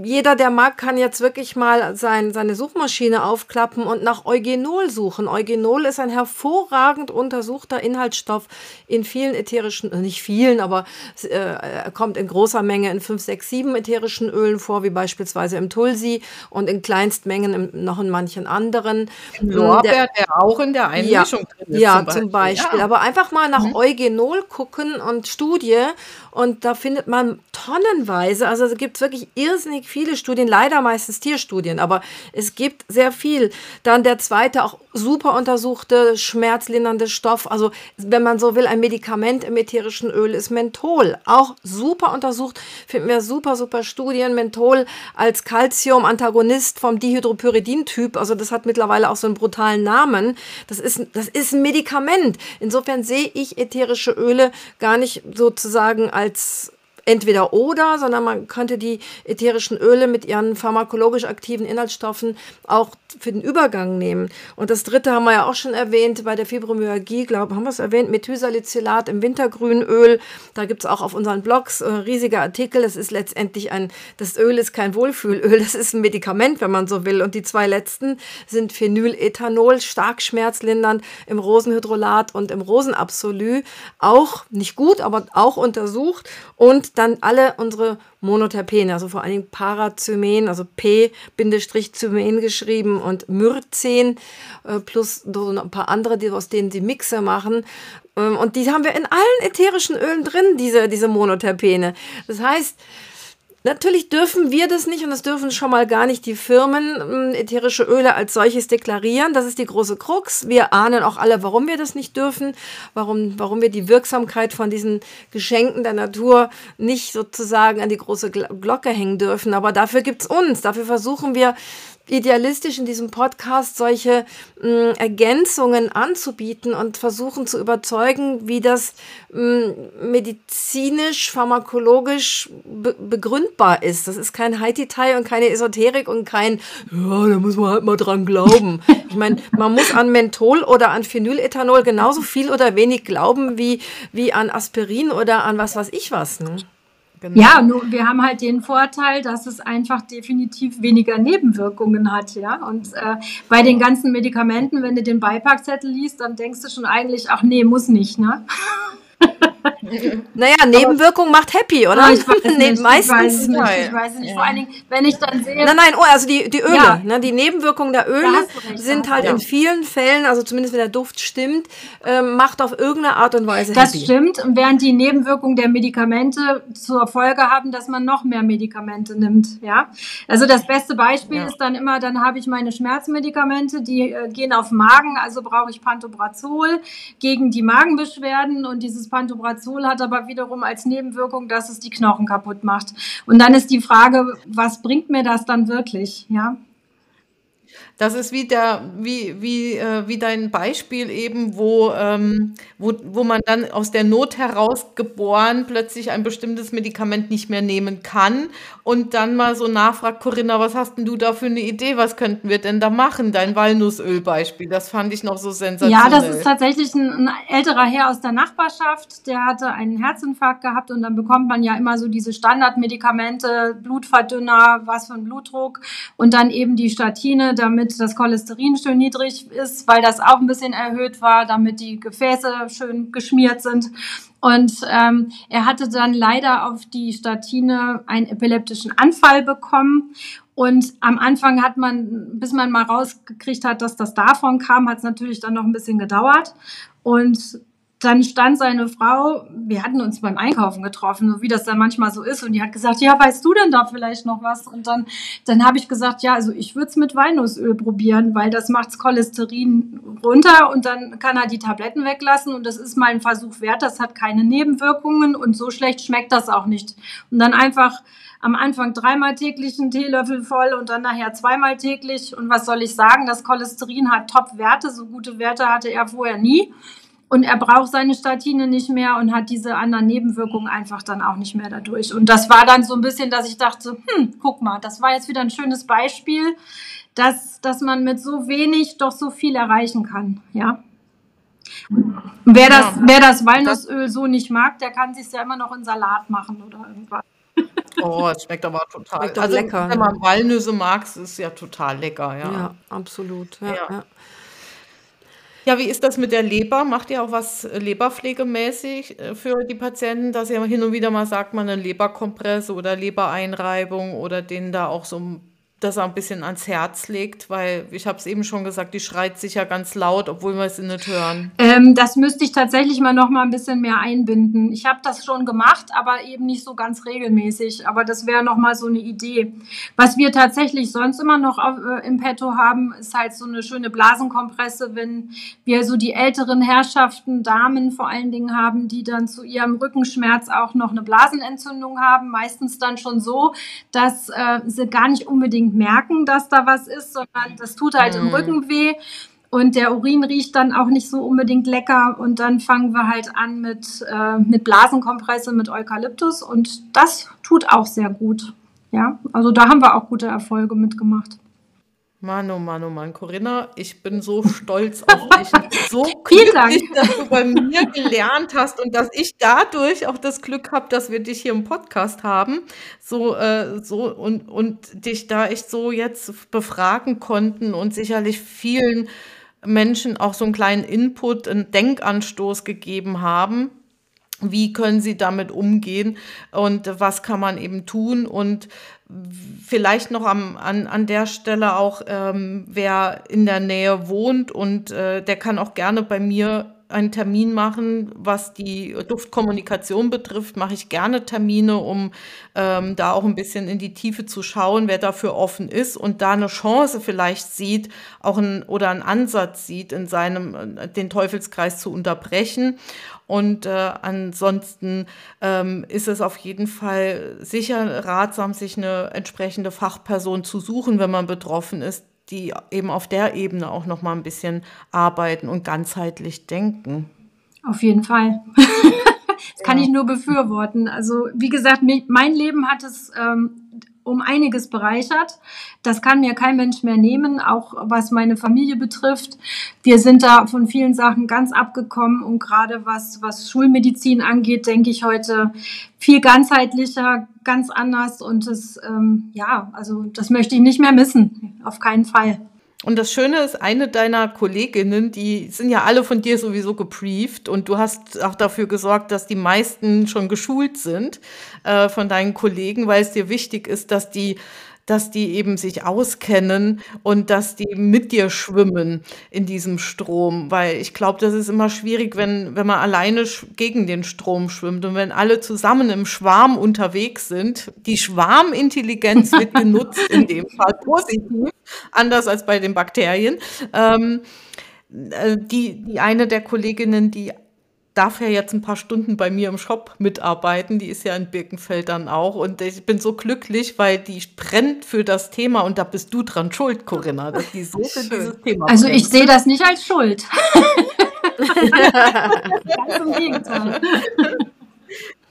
jeder, der mag, kann jetzt wirklich mal sein, seine Suchmaschine aufklappen und nach Eugenol suchen. Eugenol ist ein hervorragend untersuchter Inhaltsstoff in vielen ätherischen, äh, nicht vielen, aber äh, er kommt in großer Menge in 5, 6, 7 ätherischen Ölen vor, wie beispielsweise im Tulsi und in Kleinstmengen im, noch in manchen anderen. Im Lorbeer, der, der, auch in der Einmischung ja, drin ist. Ja, zum Beispiel. Zum Beispiel. Ja. Aber einfach mal nach mhm. Eugenol gucken und Studie und da findet man tonnenweise, also es gibt wirklich irrsinnig viele Studien, leider meistens Tierstudien, aber es gibt sehr viel. Dann der zweite, auch super untersuchte, schmerzlindernde Stoff, also wenn man so will, ein Medikament im ätherischen Öl ist Menthol. Auch super untersucht, finden wir super, super Studien. Menthol als Calcium-Antagonist vom Dihydropyridin-Typ, also das hat mittlerweile auch so einen brutalen Namen. Das ist, das ist ein Medikament. Insofern sehe ich ätherische Öle gar nicht sozusagen als entweder oder, sondern man könnte die ätherischen Öle mit ihren pharmakologisch aktiven Inhaltsstoffen auch für den Übergang nehmen. Und das dritte haben wir ja auch schon erwähnt bei der Fibromyalgie, glaube haben wir es erwähnt, Methysalicylat im Wintergrünöl. Da gibt es auch auf unseren Blogs äh, riesige Artikel. Das ist letztendlich ein, das Öl ist kein Wohlfühlöl, das ist ein Medikament, wenn man so will. Und die zwei letzten sind Phenylethanol, stark schmerzlindernd im Rosenhydrolat und im Rosenabsolü. Auch nicht gut, aber auch untersucht. Und dann alle unsere Monoterpene, also vor allen Dingen Parazymen, also P-Zymen geschrieben und Myrzen äh, plus so ein paar andere, aus denen sie Mixe machen. Ähm, und die haben wir in allen ätherischen Ölen drin, diese, diese Monoterpene. Das heißt, Natürlich dürfen wir das nicht und das dürfen schon mal gar nicht die Firmen ähm, ätherische Öle als solches deklarieren. Das ist die große Krux. Wir ahnen auch alle, warum wir das nicht dürfen, warum, warum wir die Wirksamkeit von diesen Geschenken der Natur nicht sozusagen an die große Glocke hängen dürfen. Aber dafür gibt es uns. Dafür versuchen wir idealistisch in diesem Podcast solche mh, mm, Ergänzungen anzubieten und versuchen zu überzeugen, wie das mh, mm, medizinisch, pharmakologisch be begründbar ist. Das ist kein Haiti-Tai und keine Esoterik und kein, ja, da muss man halt mal dran glauben. ich meine, man muss an Menthol oder an Phenylethanol genauso viel oder wenig glauben wie, wie an Aspirin oder an was weiß ich was. Ne? Genau. Ja, nur wir haben halt den Vorteil, dass es einfach definitiv weniger Nebenwirkungen hat, ja. Und äh, bei den ganzen Medikamenten, wenn du den Beipackzettel liest, dann denkst du schon eigentlich, ach nee, muss nicht, ne? [laughs] [laughs] naja, Nebenwirkung macht happy, oder? Ich weiß [laughs] nicht, Meistens. Ich weiß nicht, ich weiß nicht. Ja. Vor allen Dingen, wenn ich dann sehe. Nein, nein, oh, also die, die Öle, ja. ne, die Nebenwirkungen der Öle recht, sind halt ja. in vielen Fällen, also zumindest wenn der Duft stimmt, ähm, macht auf irgendeine Art und Weise Das happy. stimmt, während die Nebenwirkungen der Medikamente zur Folge haben, dass man noch mehr Medikamente nimmt, ja. Also das beste Beispiel ist dann immer, dann habe ich meine Schmerzmedikamente, die äh, gehen auf Magen, also brauche ich Pantobrazol gegen die Magenbeschwerden und dieses Pantobrazol hat aber wiederum als Nebenwirkung, dass es die Knochen kaputt macht. Und dann ist die Frage, was bringt mir das dann wirklich? Ja. Das ist wie der, wie, wie, äh, wie dein Beispiel eben, wo, ähm, wo, wo man dann aus der Not heraus geboren plötzlich ein bestimmtes Medikament nicht mehr nehmen kann und dann mal so nachfragt, Corinna, was hast denn du da für eine Idee? Was könnten wir denn da machen? Dein Walnussöl-Beispiel, das fand ich noch so sensationell. Ja, das ist tatsächlich ein, ein älterer Herr aus der Nachbarschaft, der hatte einen Herzinfarkt gehabt und dann bekommt man ja immer so diese Standardmedikamente, Blutverdünner, was für ein Blutdruck und dann eben die Statine, damit das Cholesterin schön niedrig ist, weil das auch ein bisschen erhöht war, damit die Gefäße schön geschmiert sind. Und ähm, er hatte dann leider auf die Statine einen epileptischen Anfall bekommen. Und am Anfang hat man, bis man mal rausgekriegt hat, dass das davon kam, hat es natürlich dann noch ein bisschen gedauert. Und dann stand seine Frau, wir hatten uns beim Einkaufen getroffen, so wie das dann manchmal so ist, und die hat gesagt, ja, weißt du denn da vielleicht noch was? Und dann, dann habe ich gesagt, ja, also ich würde es mit Walnussöl probieren, weil das macht's Cholesterin runter und dann kann er die Tabletten weglassen und das ist mal ein Versuch wert, das hat keine Nebenwirkungen und so schlecht schmeckt das auch nicht. Und dann einfach am Anfang dreimal täglich einen Teelöffel voll und dann nachher zweimal täglich. Und was soll ich sagen? Das Cholesterin hat Top-Werte, so gute Werte hatte er vorher nie. Und er braucht seine Statine nicht mehr und hat diese anderen Nebenwirkungen einfach dann auch nicht mehr dadurch. Und das war dann so ein bisschen, dass ich dachte, hm, guck mal, das war jetzt wieder ein schönes Beispiel, dass, dass man mit so wenig doch so viel erreichen kann, ja. Wer das, ja, wer das Walnussöl das so nicht mag, der kann sich ja immer noch in Salat machen oder irgendwas. [laughs] Oh, es schmeckt aber total schmeckt also, lecker. Wenn man Walnüsse mag, ist es ja total lecker, ja. Ja, absolut. Ja, ja. Ja, wie ist das mit der Leber? Macht ihr auch was äh, leberpflegemäßig äh, für die Patienten, dass ihr hin und wieder mal sagt, man eine Leberkompresse oder Lebereinreibung oder denen da auch so das ein bisschen ans Herz legt, weil ich habe es eben schon gesagt, die schreit sicher ganz laut, obwohl wir es nicht hören. Ähm, das müsste ich tatsächlich mal noch mal ein bisschen mehr einbinden. Ich habe das schon gemacht, aber eben nicht so ganz regelmäßig. Aber das wäre noch mal so eine Idee. Was wir tatsächlich sonst immer noch auf, äh, im Petto haben, ist halt so eine schöne Blasenkompresse, wenn wir so die älteren Herrschaften, Damen vor allen Dingen haben, die dann zu ihrem Rückenschmerz auch noch eine Blasenentzündung haben. Meistens dann schon so, dass äh, sie gar nicht unbedingt unbedingt merken, dass da was ist, sondern das tut halt mhm. im Rücken weh. Und der Urin riecht dann auch nicht so unbedingt lecker. Und dann fangen wir halt an mit, äh, mit Blasenkompresse, mit Eukalyptus. Und das tut auch sehr gut. Ja, also da haben wir auch gute Erfolge mitgemacht. Mann, oh Mann, oh Mann, Corinna, ich bin so stolz auf dich. So [laughs] glücklich, dass du bei mir gelernt hast und dass ich dadurch auch das Glück habe, dass wir dich hier im Podcast haben. So, äh, so und, und dich da echt so jetzt befragen konnten und sicherlich vielen Menschen auch so einen kleinen Input, einen Denkanstoß gegeben haben wie können sie damit umgehen und was kann man eben tun? Und vielleicht noch am, an, an der Stelle auch, ähm, wer in der Nähe wohnt und äh, der kann auch gerne bei mir einen Termin machen, was die Duftkommunikation betrifft, mache ich gerne Termine, um ähm, da auch ein bisschen in die Tiefe zu schauen, wer dafür offen ist und da eine Chance vielleicht sieht, auch ein, oder einen Ansatz sieht, in seinem äh, den Teufelskreis zu unterbrechen. Und äh, ansonsten ähm, ist es auf jeden Fall sicher ratsam, sich eine entsprechende Fachperson zu suchen, wenn man betroffen ist, die eben auf der Ebene auch noch mal ein bisschen arbeiten und ganzheitlich denken. Auf jeden Fall. [laughs] das kann ja. ich nur befürworten. Also wie gesagt, mein Leben hat es ähm, um einiges bereichert. Das kann mir kein Mensch mehr nehmen, auch was meine Familie betrifft. Wir sind da von vielen Sachen ganz abgekommen und gerade was, was Schulmedizin angeht, denke ich heute viel ganzheitlicher, ganz anders und das, ähm, ja, also das möchte ich nicht mehr missen. Auf keinen Fall. Und das Schöne ist, eine deiner Kolleginnen, die sind ja alle von dir sowieso gebrieft und du hast auch dafür gesorgt, dass die meisten schon geschult sind äh, von deinen Kollegen, weil es dir wichtig ist, dass die dass die eben sich auskennen und dass die mit dir schwimmen in diesem Strom. Weil ich glaube, das ist immer schwierig, wenn, wenn man alleine gegen den Strom schwimmt und wenn alle zusammen im Schwarm unterwegs sind. Die Schwarmintelligenz wird genutzt in dem Fall [laughs] positiv, anders als bei den Bakterien. Ähm, äh, die, die eine der Kolleginnen, die darf ja jetzt ein paar Stunden bei mir im Shop mitarbeiten. Die ist ja in Birkenfeld dann auch. Und ich bin so glücklich, weil die brennt für das Thema und da bist du dran schuld, Corinna, dass die so für dieses Thema Also brennt. ich sehe das nicht als Schuld. [laughs] Ganz im Gegenteil.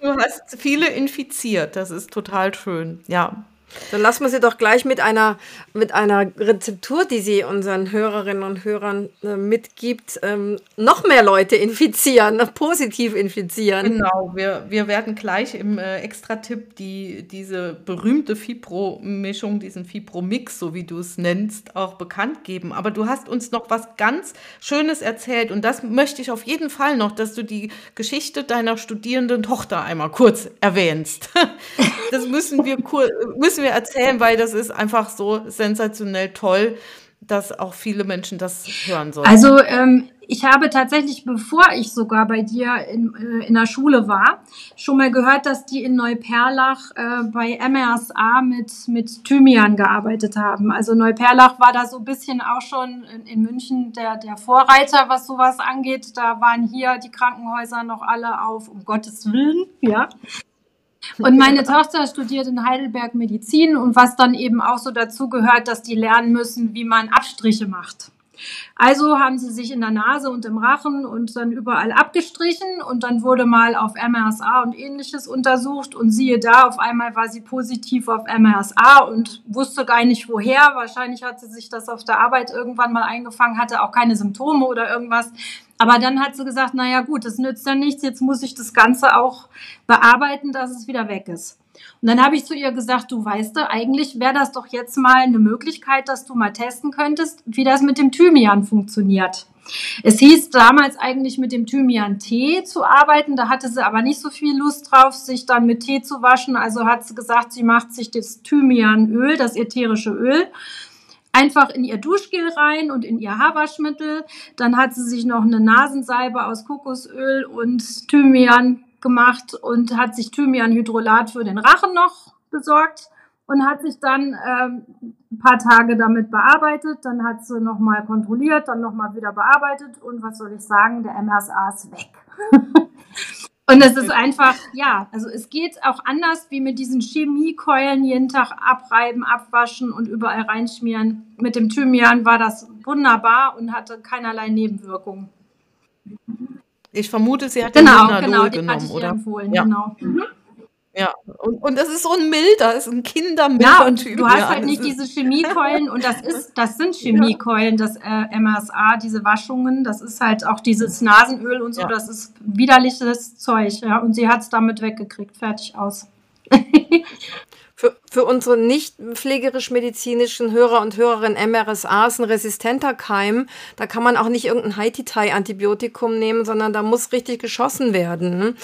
Du hast viele infiziert. Das ist total schön. Ja. Dann lassen wir sie doch gleich mit einer, mit einer Rezeptur, die sie unseren Hörerinnen und Hörern äh, mitgibt, ähm, noch mehr Leute infizieren, [laughs] positiv infizieren. Genau, wir, wir werden gleich im äh, Extra-Tipp die, diese berühmte Fibro-Mischung, diesen Fibro-Mix, so wie du es nennst, auch bekannt geben. Aber du hast uns noch was ganz Schönes erzählt und das möchte ich auf jeden Fall noch, dass du die Geschichte deiner studierenden Tochter einmal kurz erwähnst. [laughs] Das müssen wir kurz wir erzählen, weil das ist einfach so sensationell toll, dass auch viele Menschen das hören sollen. Also ähm, ich habe tatsächlich, bevor ich sogar bei dir in, äh, in der Schule war, schon mal gehört, dass die in Neuperlach äh, bei MRSA mit, mit Thymian gearbeitet haben. Also Neuperlach war da so ein bisschen auch schon in, in München der, der Vorreiter, was sowas angeht. Da waren hier die Krankenhäuser noch alle auf, um Gottes Willen, ja. Und meine Tochter studiert in Heidelberg Medizin und was dann eben auch so dazu gehört, dass die lernen müssen, wie man Abstriche macht. Also haben sie sich in der Nase und im Rachen und dann überall abgestrichen und dann wurde mal auf MRSA und ähnliches untersucht und siehe da, auf einmal war sie positiv auf MRSA und wusste gar nicht woher. Wahrscheinlich hat sie sich das auf der Arbeit irgendwann mal eingefangen, hatte auch keine Symptome oder irgendwas. Aber dann hat sie gesagt, naja gut, das nützt ja nichts, jetzt muss ich das Ganze auch bearbeiten, dass es wieder weg ist. Und dann habe ich zu ihr gesagt, du weißt du, eigentlich wäre das doch jetzt mal eine Möglichkeit, dass du mal testen könntest, wie das mit dem Thymian funktioniert. Es hieß damals eigentlich mit dem Thymian-Tee zu arbeiten, da hatte sie aber nicht so viel Lust drauf, sich dann mit Tee zu waschen. Also hat sie gesagt, sie macht sich das Thymianöl, das ätherische Öl, einfach in ihr Duschgel rein und in ihr Haarwaschmittel. Dann hat sie sich noch eine Nasensalbe aus Kokosöl und Thymian gemacht und hat sich Thymianhydrolat für den Rachen noch besorgt und hat sich dann ähm, ein paar Tage damit bearbeitet. Dann hat sie nochmal kontrolliert, dann nochmal wieder bearbeitet und was soll ich sagen, der MRSA ist weg. [laughs] und es ist einfach, ja, also es geht auch anders wie mit diesen Chemiekeulen jeden Tag abreiben, abwaschen und überall reinschmieren. Mit dem Thymian war das wunderbar und hatte keinerlei Nebenwirkungen. Ich vermute, sie hat genau, den genau, den genommen, oder? Empfohlen, ja. genau. Mhm. Ja, und, und das ist so ein milder, das ist ein kindermilder Ja, und typ, du hast ja, halt nicht diese Chemiekeulen und das ist, [laughs] das sind Chemiekeulen, das äh, MSA, diese Waschungen, das ist halt auch dieses Nasenöl und so, ja. das ist widerliches Zeug, ja, und sie hat es damit weggekriegt, fertig aus. [laughs] Für, für unsere nicht pflegerisch-medizinischen Hörer und Hörerinnen MRSA ist ein resistenter Keim. Da kann man auch nicht irgendein Haititai-Antibiotikum nehmen, sondern da muss richtig geschossen werden.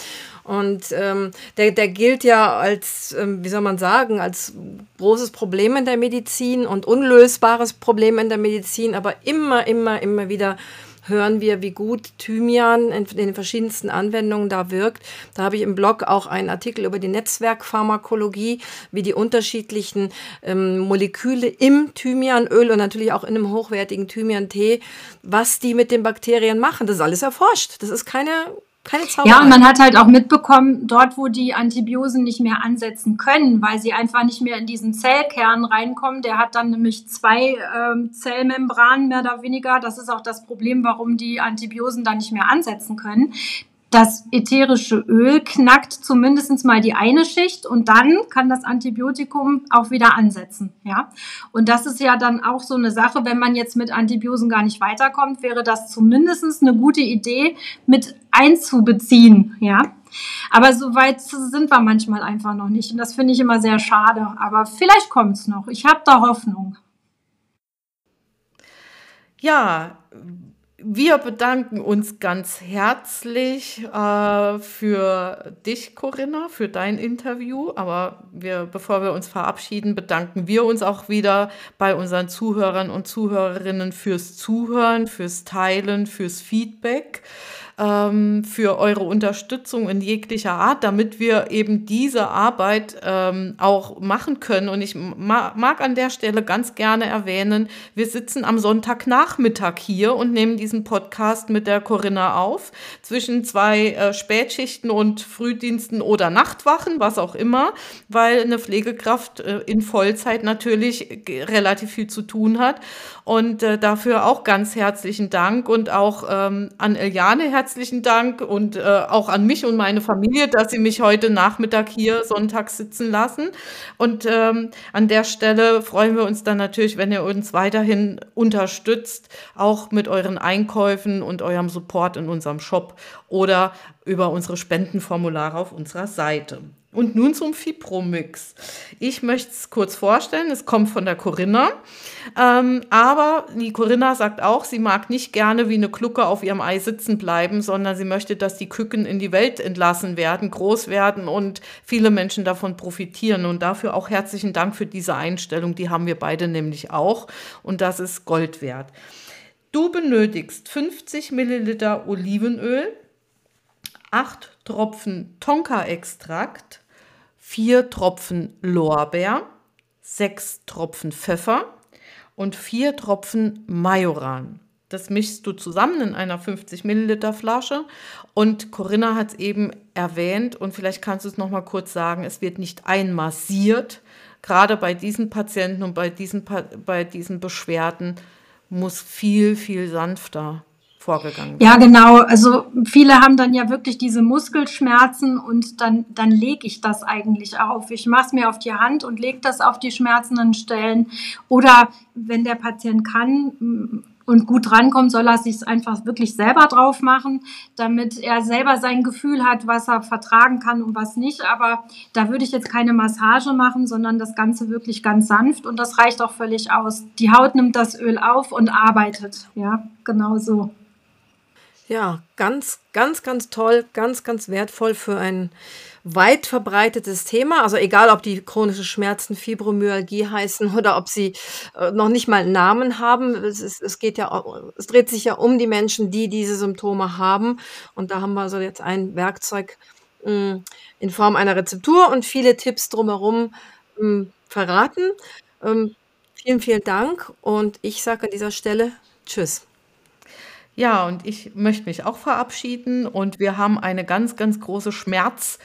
Und ähm, der, der gilt ja als, ähm, wie soll man sagen, als großes Problem in der Medizin und unlösbares Problem in der Medizin, aber immer, immer, immer wieder hören wir, wie gut Thymian in den verschiedensten Anwendungen da wirkt. Da habe ich im Blog auch einen Artikel über die Netzwerkpharmakologie, wie die unterschiedlichen ähm, Moleküle im Thymianöl und natürlich auch in einem hochwertigen Thymian-Tee, was die mit den Bakterien machen. Das ist alles erforscht. Das ist keine keine Zauberei. Ja, und man hat halt auch mitbekommen, dort, wo die Antibiosen nicht mehr ansetzen können, weil sie einfach nicht mehr in diesen Zellkern reinkommen, der hat dann nämlich zwei ähm, Zellmembranen mehr oder weniger. Das ist auch das Problem, warum die Antibiosen da nicht mehr ansetzen können das ätherische Öl knackt zumindest mal die eine Schicht und dann kann das Antibiotikum auch wieder ansetzen. Ja? Und das ist ja dann auch so eine Sache, wenn man jetzt mit Antibiosen gar nicht weiterkommt, wäre das zumindest eine gute Idee mit einzubeziehen. Ja? Aber so weit sind wir manchmal einfach noch nicht. Und das finde ich immer sehr schade. Aber vielleicht kommt es noch. Ich habe da Hoffnung. Ja, wir bedanken uns ganz herzlich äh, für dich, Corinna, für dein Interview. Aber wir, bevor wir uns verabschieden, bedanken wir uns auch wieder bei unseren Zuhörern und Zuhörerinnen fürs Zuhören, fürs Teilen, fürs Feedback ähm, für eure Unterstützung in jeglicher Art, damit wir eben diese Arbeit ähm, auch machen können. Und ich ma mag an der Stelle ganz gerne erwähnen, wir sitzen am Sonntagnachmittag hier und nehmen diesen Podcast mit der Corinna auf, zwischen zwei äh, Spätschichten und Frühdiensten oder Nachtwachen, was auch immer, weil eine Pflegekraft äh, in Vollzeit natürlich relativ viel zu tun hat. Und äh, dafür auch ganz herzlichen Dank und auch ähm, an Eliane herzlichen Dank und äh, auch an mich und meine Familie, dass sie mich heute Nachmittag hier sonntags sitzen lassen. Und ähm, an der Stelle freuen wir uns dann natürlich, wenn ihr uns weiterhin unterstützt, auch mit euren Einkäufen und eurem Support in unserem Shop oder über unsere Spendenformulare auf unserer Seite. Und nun zum Fibromix. Ich möchte es kurz vorstellen, es kommt von der Corinna. Ähm, aber die Corinna sagt auch, sie mag nicht gerne wie eine Glucke auf ihrem Ei sitzen bleiben, sondern sie möchte, dass die Küken in die Welt entlassen werden, groß werden und viele Menschen davon profitieren. Und dafür auch herzlichen Dank für diese Einstellung. Die haben wir beide nämlich auch. Und das ist Gold wert. Du benötigst 50 Milliliter Olivenöl, 8 Tropfen Tonka-Extrakt, vier Tropfen Lorbeer, sechs Tropfen Pfeffer und vier Tropfen Majoran. Das mischst du zusammen in einer 50 Milliliter Flasche. Und Corinna hat es eben erwähnt und vielleicht kannst du es noch mal kurz sagen. Es wird nicht einmassiert. Gerade bei diesen Patienten und bei diesen, bei diesen Beschwerden muss viel, viel sanfter vorgegangen Ja, genau. Also viele haben dann ja wirklich diese Muskelschmerzen und dann, dann lege ich das eigentlich auf. Ich mache es mir auf die Hand und lege das auf die schmerzenden Stellen. Oder wenn der Patient kann mm, und gut drankommt, soll er sich einfach wirklich selber drauf machen, damit er selber sein Gefühl hat, was er vertragen kann und was nicht. Aber da würde ich jetzt keine Massage machen, sondern das Ganze wirklich ganz sanft und das reicht auch völlig aus. Die Haut nimmt das Öl auf und arbeitet. Ja, genau so. Ja, ganz, ganz, ganz toll, ganz, ganz wertvoll für ein weit verbreitetes Thema. Also egal, ob die chronische Schmerzen Fibromyalgie heißen oder ob sie äh, noch nicht mal Namen haben. Es, ist, es geht ja, es dreht sich ja um die Menschen, die diese Symptome haben. Und da haben wir also jetzt ein Werkzeug mh, hm, in Form einer Rezeptur und viele Tipps drumherum mh, hm, verraten. Ähm, vielen, vielen Dank und ich sage an dieser Stelle Tschüss. Ja, und ich möchte mich auch verabschieden und wir haben eine ganz, ganz große Schmerz-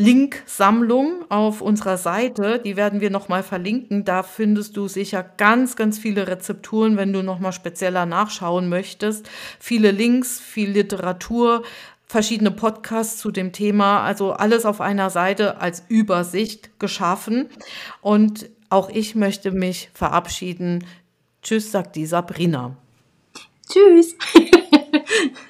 Link-Sammlung auf unserer Seite. Die werden wir nochmal verlinken. Da findest du sicher ganz, ganz viele Rezepturen, wenn du nochmal spezieller nachschauen möchtest. Viele Links, viel Literatur, verschiedene Podcasts zu dem Thema. Also alles auf einer Seite als Übersicht geschaffen. Und auch ich möchte mich verabschieden. Tschüss, sagt die Sabrina. Tschüss. [laughs]